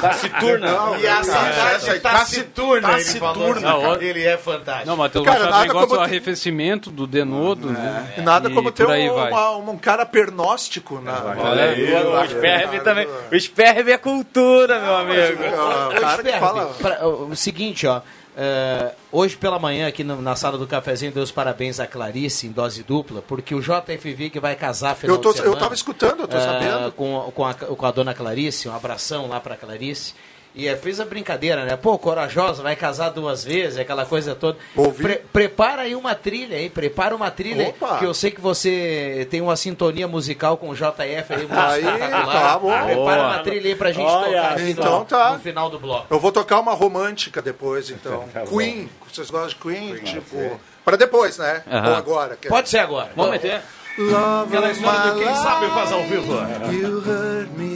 Taciturna. E a cidade taciturna. ele taciturna. Não, ele é fantástico. Não, Matheus Cara, nada igual como o arrefecimento do Denodo, né? Nada E como ter um, uma- um cara pernóstico na. Olha aí, O Sperb também. O Sperb é cultura, meu amigo. Ah, o cara que Sperb, fala. pra- o seguinte, ó. Eh, hoje pela manhã, aqui no- na sala do cafezinho, deu os parabéns a Clarice em dose dupla, porque o JFV que vai casar final Eu, tô, de semana. eu tava escutando, eu tô eh, sabendo. Com, com, a, com a dona Clarice, um abração lá pra Clarice. E eh, fez a brincadeira, né? Pô, corajosa, vai casar duas vezes, aquela coisa toda. Pre- prepara aí uma trilha aí, prepara uma trilha, Opa. que eu sei que você tem uma sintonia musical com o JF aí, Aí, tá bom. Prepara Boa. uma trilha aí pra gente Olha, tocar então no, tá. no final do bloco. Eu vou tocar uma romântica depois, então. *laughs* Tá. Queen, vocês gostam de Queen? tipo. Para depois, né? Aham. Ou agora. que- Pode ser agora. Vamos meter. Love Aquela história do quem sabe faz ao vivo. You hurt me.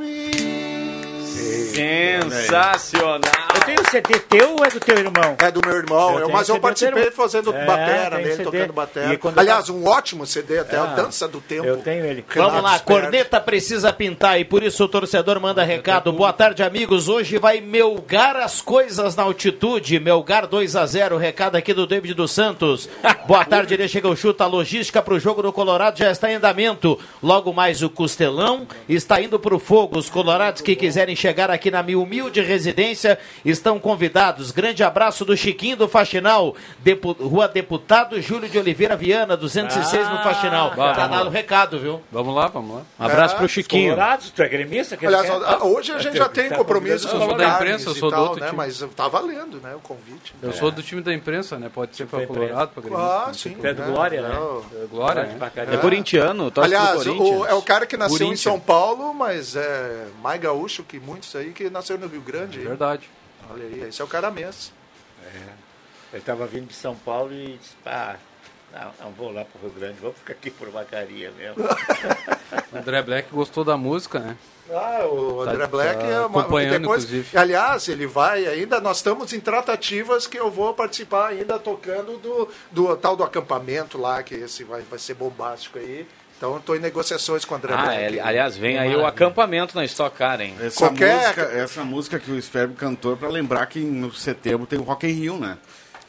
Sensacional. Eu tenho CD teu ou é do teu irmão? É do meu irmão, Eu eu- mas eu participei teu fazendo É, batera nele, CD. tocando batera. Aliás, um ótimo CD até, a Ah. Dança do Tempo. Eu tenho ele. Vamos lá, Renato corneta precisa pintar e por isso o torcedor manda recado. Boa tarde, amigos. Hoje vai melgar as coisas na altitude. Melgar 2 a 0 recado aqui do David dos Santos. *laughs* Boa tarde, ele chega o chuta. A logística para o jogo do Colorado já está em andamento. Logo mais o Costelão está indo para o fogo. Os colorados que quiserem chegar aqui na minha humilde residência estão convidados. Grande abraço do Chiquinho do Faxinal, Depu- Rua Deputado Júlio de Oliveira Viana, 206 no Faxinal. Tá lá. dado o recado, viu? Vamos lá, vamos lá. Um abraço É, pro Chiquinho. Colorados, tu é gremista? Que Aliás, quer? a- hoje a gente já tem Tá compromissos convidando com Eu sou da imprensa, eu e sou do tal, outro né? time. Mas tá valendo, né, o convite. Eu sou do time da imprensa, né? Pode ser para. Colorado, para Grêmio. Ah, sim. É do né? Glória, né? Eu- Glória, Torce né? caramba. É corintiano, torce Aliás, o, é o cara que nasceu em. São Paulo, mas é mais gaúcho que muitos aí que nasceu no Rio Grande. aí. Verdade. Olha aí, esse é o cara mesmo. Ele tava vindo de São Paulo e disse, pá, não, não vou lá pro Rio Grande, vou ficar aqui por Macaria mesmo. O *laughs* André Black gostou da música, né? Ah, o Tá- André Black tá é uma, acompanhando, depois, inclusive. Aliás, ele vai ainda. Nós estamos em tratativas que eu vou participar ainda tocando do, do tal do acampamento lá, que esse vai, vai ser bombástico aí. Então estou em negociações com o André Ah, Black. é, aliás, vem aí o acampamento na Stock Car, hein? Essa, Qualquer- música, essa música que o Sperber cantou é pra lembrar que no setembro tem o Rock in Rio, né?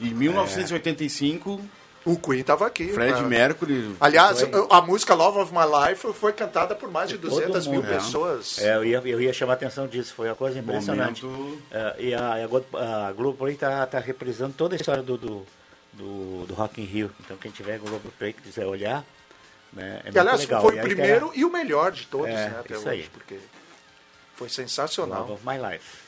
Em 1985, O Queen estava aqui. Fred? Mercury... Aliás, Foi. a música Love of My Life foi cantada por mais de Todo 200 mil né? pessoas. É, eu ia, eu ia chamar a atenção disso, foi uma coisa impressionante. Momento- É, e a, a a Globoplay está tá reprisando toda a história do, do, do, do Rock in Rio. Então quem tiver Globoplay que quiser olhar, né, é que, aliás, legal. foi E o primeiro terá e o melhor de todos, É, né, até isso hoje, aí. porque foi sensacional. Love of My Life.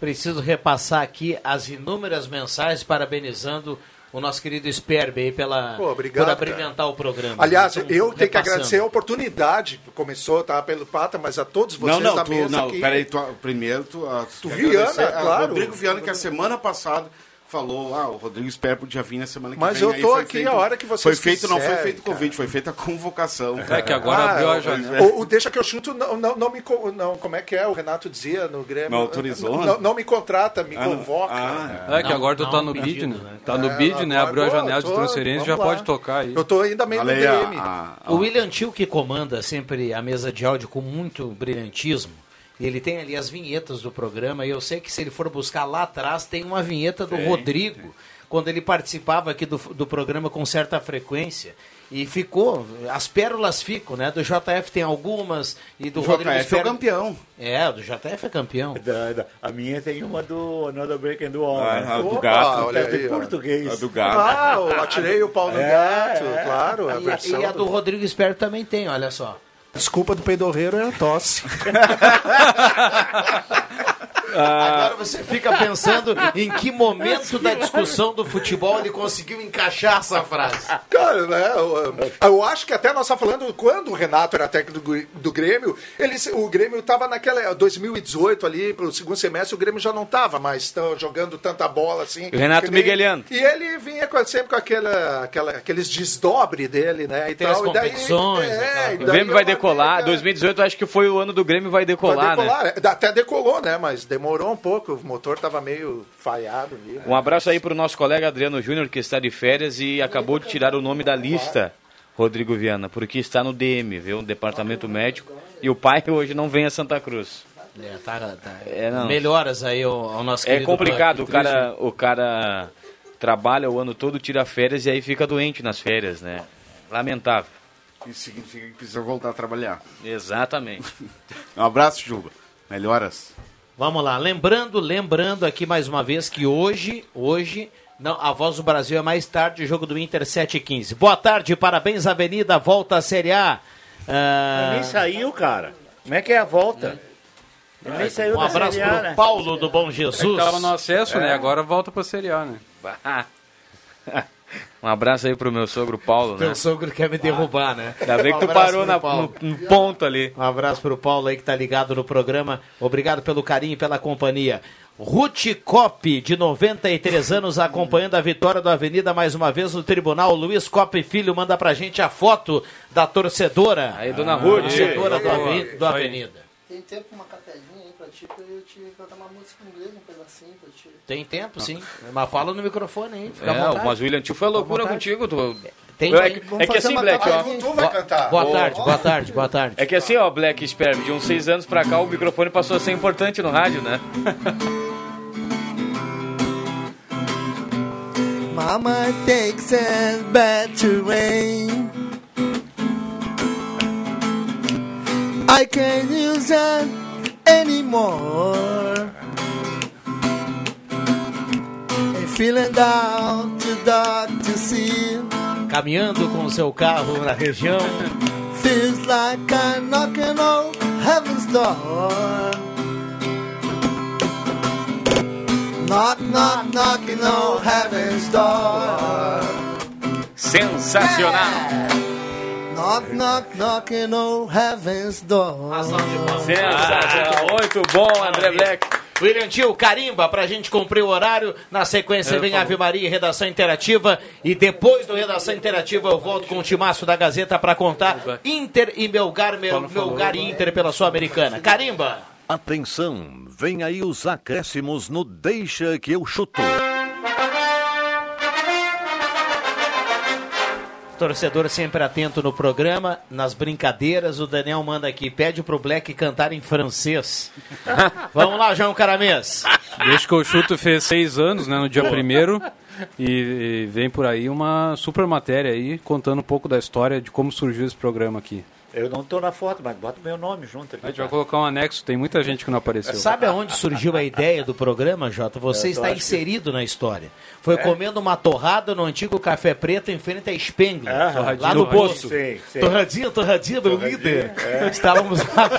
Preciso repassar aqui as inúmeras mensagens parabenizando o nosso querido Sperber aí pela, Pô, obrigado, por abrilhantar o programa. Aliás, Então, eu tenho que agradecer a oportunidade. Começou, tá, pelo Pata, mas a todos vocês Não, não, da tu, mesa não, aqui. peraí, tu, primeiro tu... ah, Tu quer Viana, claro. Rodrigo Viana, que a semana passada falou, ah, o Rodrigo Sperber podia vir na semana que Mas vem. eu aí tô aqui feito- a hora que vocês Foi feito, não foi feito convite, foi feita a convocação. É que agora Ah, abriu a o- janela. O, o Deixa que eu chuto não, não, não me. Não, como é que é? O Renato dizia no Grêmio. Não autorizou, Não, não, não me contrata, me Ah, convoca. Ah, É que Não, agora tu tá no bid, né? né? Tá no É, bid, né? Abriu a janela de transferência, já pode tocar aí. Eu tô ainda meio no DM. a- a- O William Tio, que comanda sempre a mesa de áudio com muito brilhantismo, e ele tem ali as vinhetas do programa, e eu sei que se ele for buscar lá atrás, tem uma vinheta do Rodrigo, quando ele participava aqui do, do programa com certa frequência. E ficou, as pérolas ficam, né? Do JF tem algumas, e do O Rodrigo JF é o Sperber- campeão. É, do JF é campeão. Da- da- a minha tem uma do Another Break and do All. Ah, né? a do Opa, gato. olha é aí, em português. A do gato. Ah, eu atirei o pau no É, gato, é. claro. A E a, e a do Rodrigo Sperber também tem, olha só. Desculpa do peidorreiro é a tosse. *laughs* Agora você fica pensando em que momento da discussão do futebol ele conseguiu encaixar essa frase. Cara, né? Eu, eu acho que até nós estamos falando quando o Renato era técnico do, do Grêmio, ele, o Grêmio estava naquela 2018 ali, pro segundo semestre, o Grêmio já não estava mais tão, jogando tanta bola assim. O Renato nem- Migueliano. E ele vinha com- sempre com aquela, aquela, aqueles desdobre dele, né? E Tem as tal, e daí- competições, é, aquela e O Grêmio vai é decolar. briga- 2018 eu acho que foi o ano do Grêmio vai Vai decolar, né? decolar. Até decolou, né? Mas demorou um pouco, o motor estava meio falhado ali. Um abraço aí pro nosso colega Adriano Júnior, que está de férias e acabou de tirar o nome da lista, Rodrigo Viana, porque está no DM, viu? Departamento Médico. E o pai hoje não vem a Santa Cruz. É, tá, tá. É, não. Melhoras aí ao, ao nosso É complicado, o cara, o cara trabalha o ano todo, tira férias e aí fica doente nas férias, né? Lamentável. Isso significa que precisa voltar a trabalhar. Exatamente. *laughs* Um abraço, Juba. Melhoras. Vamos lá, lembrando, lembrando aqui mais uma vez que hoje, hoje, não, a Voz do Brasil é mais tarde, jogo do Inter 7 e 15. Boa tarde, parabéns Avenida, volta à Série A. Ah, nem saiu, cara. Como é que é a volta? Ele nem saiu um da abraço Série A, pro né? Paulo do Bom É que Jesus. tava no acesso, né? Agora volta pra Série A, né? *laughs* *laughs* Um abraço aí pro meu sogro Paulo, né? Teu sogro quer me derrubar, né? Ainda bem que tu abraço parou na- no- no ponto ali. Um abraço pro Paulo aí que tá ligado no programa. Obrigado pelo carinho e pela companhia. Ruth Cop, de 93 anos, acompanhando a vitória do Avenida mais uma vez no tribunal. Luiz Cop Filho manda pra gente a foto da torcedora. Aí, dona Ruth. Torcedora do. Aven- do aí. Avenida. Tem tempo uma capelinha aí pra ti, pra eu te cantar uma música em inglês, um pedacinho pra. Tem tempo, sim. Mas fala no microfone aí. Fica à É, vontade. mas o William Tio foi loucura contigo. Tu... Tem- é, tem- que- vamos é que assim, uma Black, ó. Tu vai cantar. Boa tarde, boa tarde, boa tarde. É que assim, ó, Black Sperm, de uns seis anos pra cá, o microfone passou a ser importante no rádio, né? *laughs* Mama takes us back to rain. I can't use that anymore. I'm feeling down, too dark to see. Caminhando com o seu carro na região. Feels like I'm knocking on heaven's door. Knock, knock, knocking on heaven's door. Sensacional! Knock, knock, knocking on heaven's door. Sensacional! Muito bom, André Black. William Tio, carimba pra gente cumprir o horário. Na sequência É, vem. Ave Maria e Redação Interativa. E depois do Redação Interativa eu volto com o timaço da Gazeta pra contar Inter e Melgar, Mel, Melgar e Inter pela Sul-Americana. Carimba! Atenção, vem aí os acréscimos no Deixa que eu chuto. Torcedor sempre atento no programa, nas brincadeiras. O Daniel manda aqui, pede pro Black cantar em francês. *laughs* Vamos lá, João Caramês. Desde que eu chuto fez seis anos, né, no dia primeiro. E, e vem por aí uma super matéria aí, contando um pouco da história de como surgiu esse programa aqui. Eu não tô na foto, mas bota meu nome junto ali. A gente vai colocar um anexo, tem muita gente que não apareceu. Sabe aonde surgiu a ideia do programa, Jota? Você É, eu está acho que- inserido na história. Foi É? comendo uma torrada no antigo Café Preto em frente a Spengler. Ah, lá no posto. Sim. Torradinha, torradinha, meu Torradinha, líder. é. Estávamos lá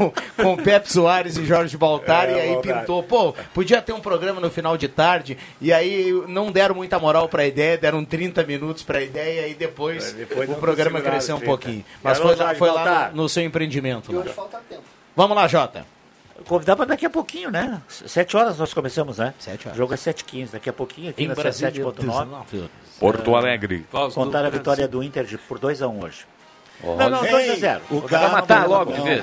com, com Pepe Soares e Jorge Baltari. É, e aí Baltari. pintou, pô, podia ter um programa no final de tarde. E aí não deram muita moral pra ideia, deram 30 minutos pra ideia. E depois, É, depois o programa cresceu um 30. pouquinho. Mas foi lá, foi lá Baltar. no, no seu empreendimento. E lá. hoje falta tempo. Vamos lá, Jota. Convidar para daqui a pouquinho, né? Sete horas nós começamos, né? Sete horas. O jogo é 7h15, daqui a pouquinho aqui Em na Brasília, 7.9. Porto Alegre. Contar a vitória do Inter de- por 2x1 hoje. Olha. Não, não, 2x0. O cara cara matar logo de vez.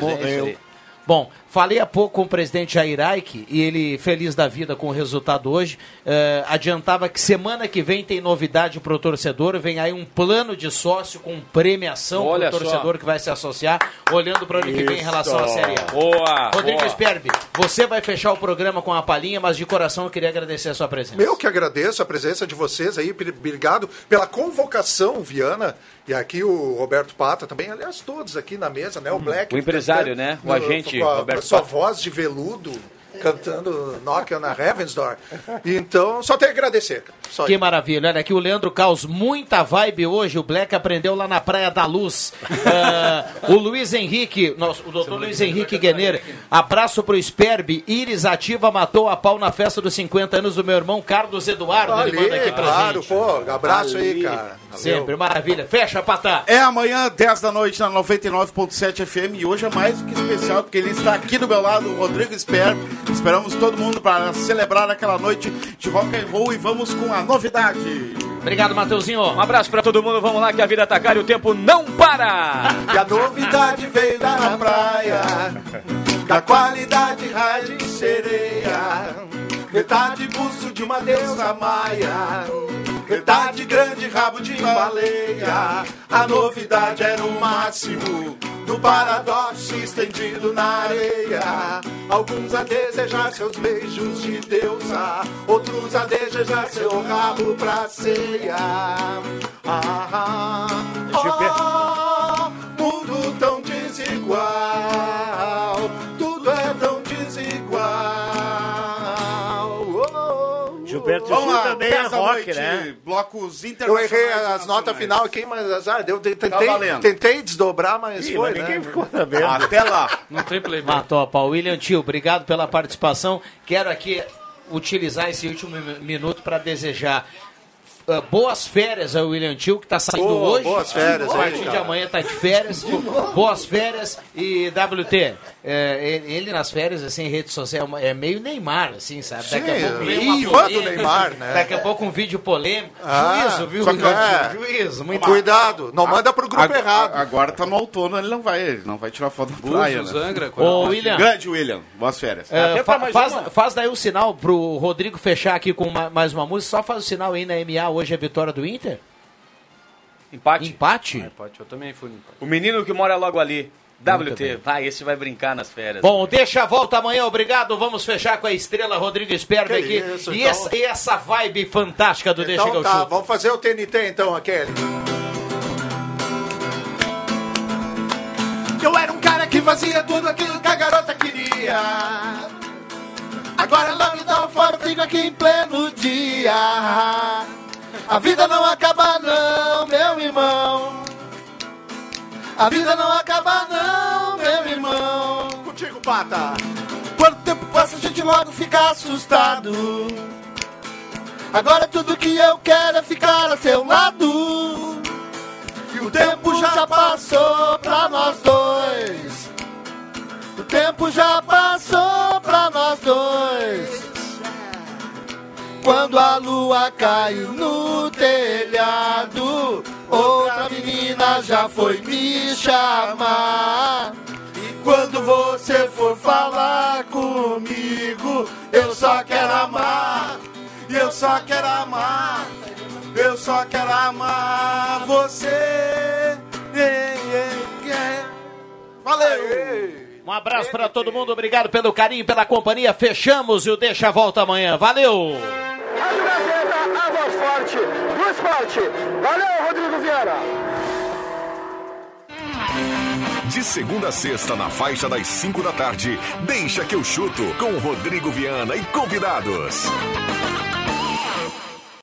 Bom, falei há pouco com o presidente Jair Aike e ele, feliz da vida com o resultado hoje, eh, adiantava que semana que vem tem novidade para o torcedor. Vem aí um plano de sócio com premiação para o torcedor só. que vai se associar, olhando para o ano que vem em relação à. Série A. Boa, Rodrigo boa. Sperbi, você vai fechar o programa com a palhinha, mas de coração eu queria agradecer a sua presença. Eu que agradeço a presença de vocês aí, obrigado pela convocação, Viana, e aqui o Roberto Pata também, aliás, todos aqui na mesa, né? O Black. O empresário, né? O agente, a, Roberto a sua Pata. voz de veludo, cantando Nokia na Ravensdor. Então, só tenho que agradecer. Só Que maravilha. Olha aqui o Leandro Caos, muita vibe hoje. O Black aprendeu lá na Praia da Luz. Ah, o Luiz Henrique, nosso, o doutor Luiz Henrique Guener, abraço pro Sperbi. Iris Ativa matou a pau na festa dos 50 anos do meu irmão Carlos Eduardo. Ele Ali, manda aqui pra claro, gente. pô, abraço aí, cara. Valeu. Sempre, maravilha. Fecha, Patá. É amanhã, 10 da noite, na 99.7 FM. E hoje é mais do que especial, porque ele está aqui do meu lado, o Rodrigo Esper. Esperamos todo mundo para celebrar aquela noite de rock and roll e vamos com a novidade. Obrigado, Mateuzinho. Um abraço pra todo mundo. Vamos lá que a vida tá cara e o tempo não para. *laughs* E a novidade veio da praia, da qualidade rádio sereia, metade busto de uma deusa maia, metade grande rabo de baleia. A novidade era o máximo do paradoxo estendido na areia. Alguns a desejar seus beijos de deusa, outros a desejar seu rabo pra ceia. Ah, ah, Gilberto Vamos Gil lá, também é 10 da rock, noite, né? Blocos Eu internacionais. errei as notas final aqui, mas azar, deu, tentei, Tá tentei desdobrar, mas Ih, foi, mas né? ninguém ficou sabendo. Até lá. Não tem playback. Matou a pau. William Tio, obrigado pela participação. Quero aqui utilizar esse último mi- minuto para desejar ah, boas férias ao William Tio, que está saindo Boa, hoje. boas férias A aí, partir de cara. amanhã está de férias. boas férias. E WT, é, ele, ele nas férias, assim, em rede social, é meio Neymar, assim, sabe? Daqui a Sim, pouco vem uma fã do polêmica, Neymar, né? Daqui a pouco um vídeo polêmico. Ah, juízo, viu, William é. Tio? Juízo, muito Cuidado, não manda pro grupo Ag- errado. a- Agora tá no outono, ele não vai, ele não vai tirar foto da Búzios, praia, né? Angra, Ô, William. Grande William, boas férias. É, fa- faz, faz daí o sinal pro Rodrigo fechar aqui com ma- mais uma música. Só faz o sinal aí na MA. Hoje é vitória do Inter? Empate? Empate? Empate, eu também fui no empate. O menino que mora logo ali. Muito WT, bem. vai, esse vai brincar nas férias. Bom, deixa a volta amanhã, obrigado. Vamos fechar com a estrela Rodrigo Esperbe Que aqui. isso, e, então. essa, e essa vibe fantástica do Deixa Então eu tá, vamos fazer o TNT então, aquele. Eu era um cara que fazia tudo aquilo que a garota queria. Agora ela me dá fora, fico aqui em pleno dia. A vida não acaba não, meu irmão. A vida não acaba não, meu irmão. Contigo, pata. Quando o tempo passa, a gente logo fica assustado. Agora tudo que eu quero é ficar a seu lado. E o tempo já passou pra nós dois. O tempo já passou pra nós dois. Quando a lua caiu no telhado, outra menina já foi me chamar. E quando você for falar comigo, eu só quero amar. Eu só quero amar. Eu só quero amar você. Valeu! Um abraço para todo mundo, obrigado pelo carinho, pela companhia. Fechamos e o Deixa a Volta amanhã. Valeu! Rádio Gazeta, a voz forte do esporte. Valeu, Rodrigo Vieira. De segunda a sexta, na faixa das 5 da tarde, deixa que eu chuto com Rodrigo Viana e convidados.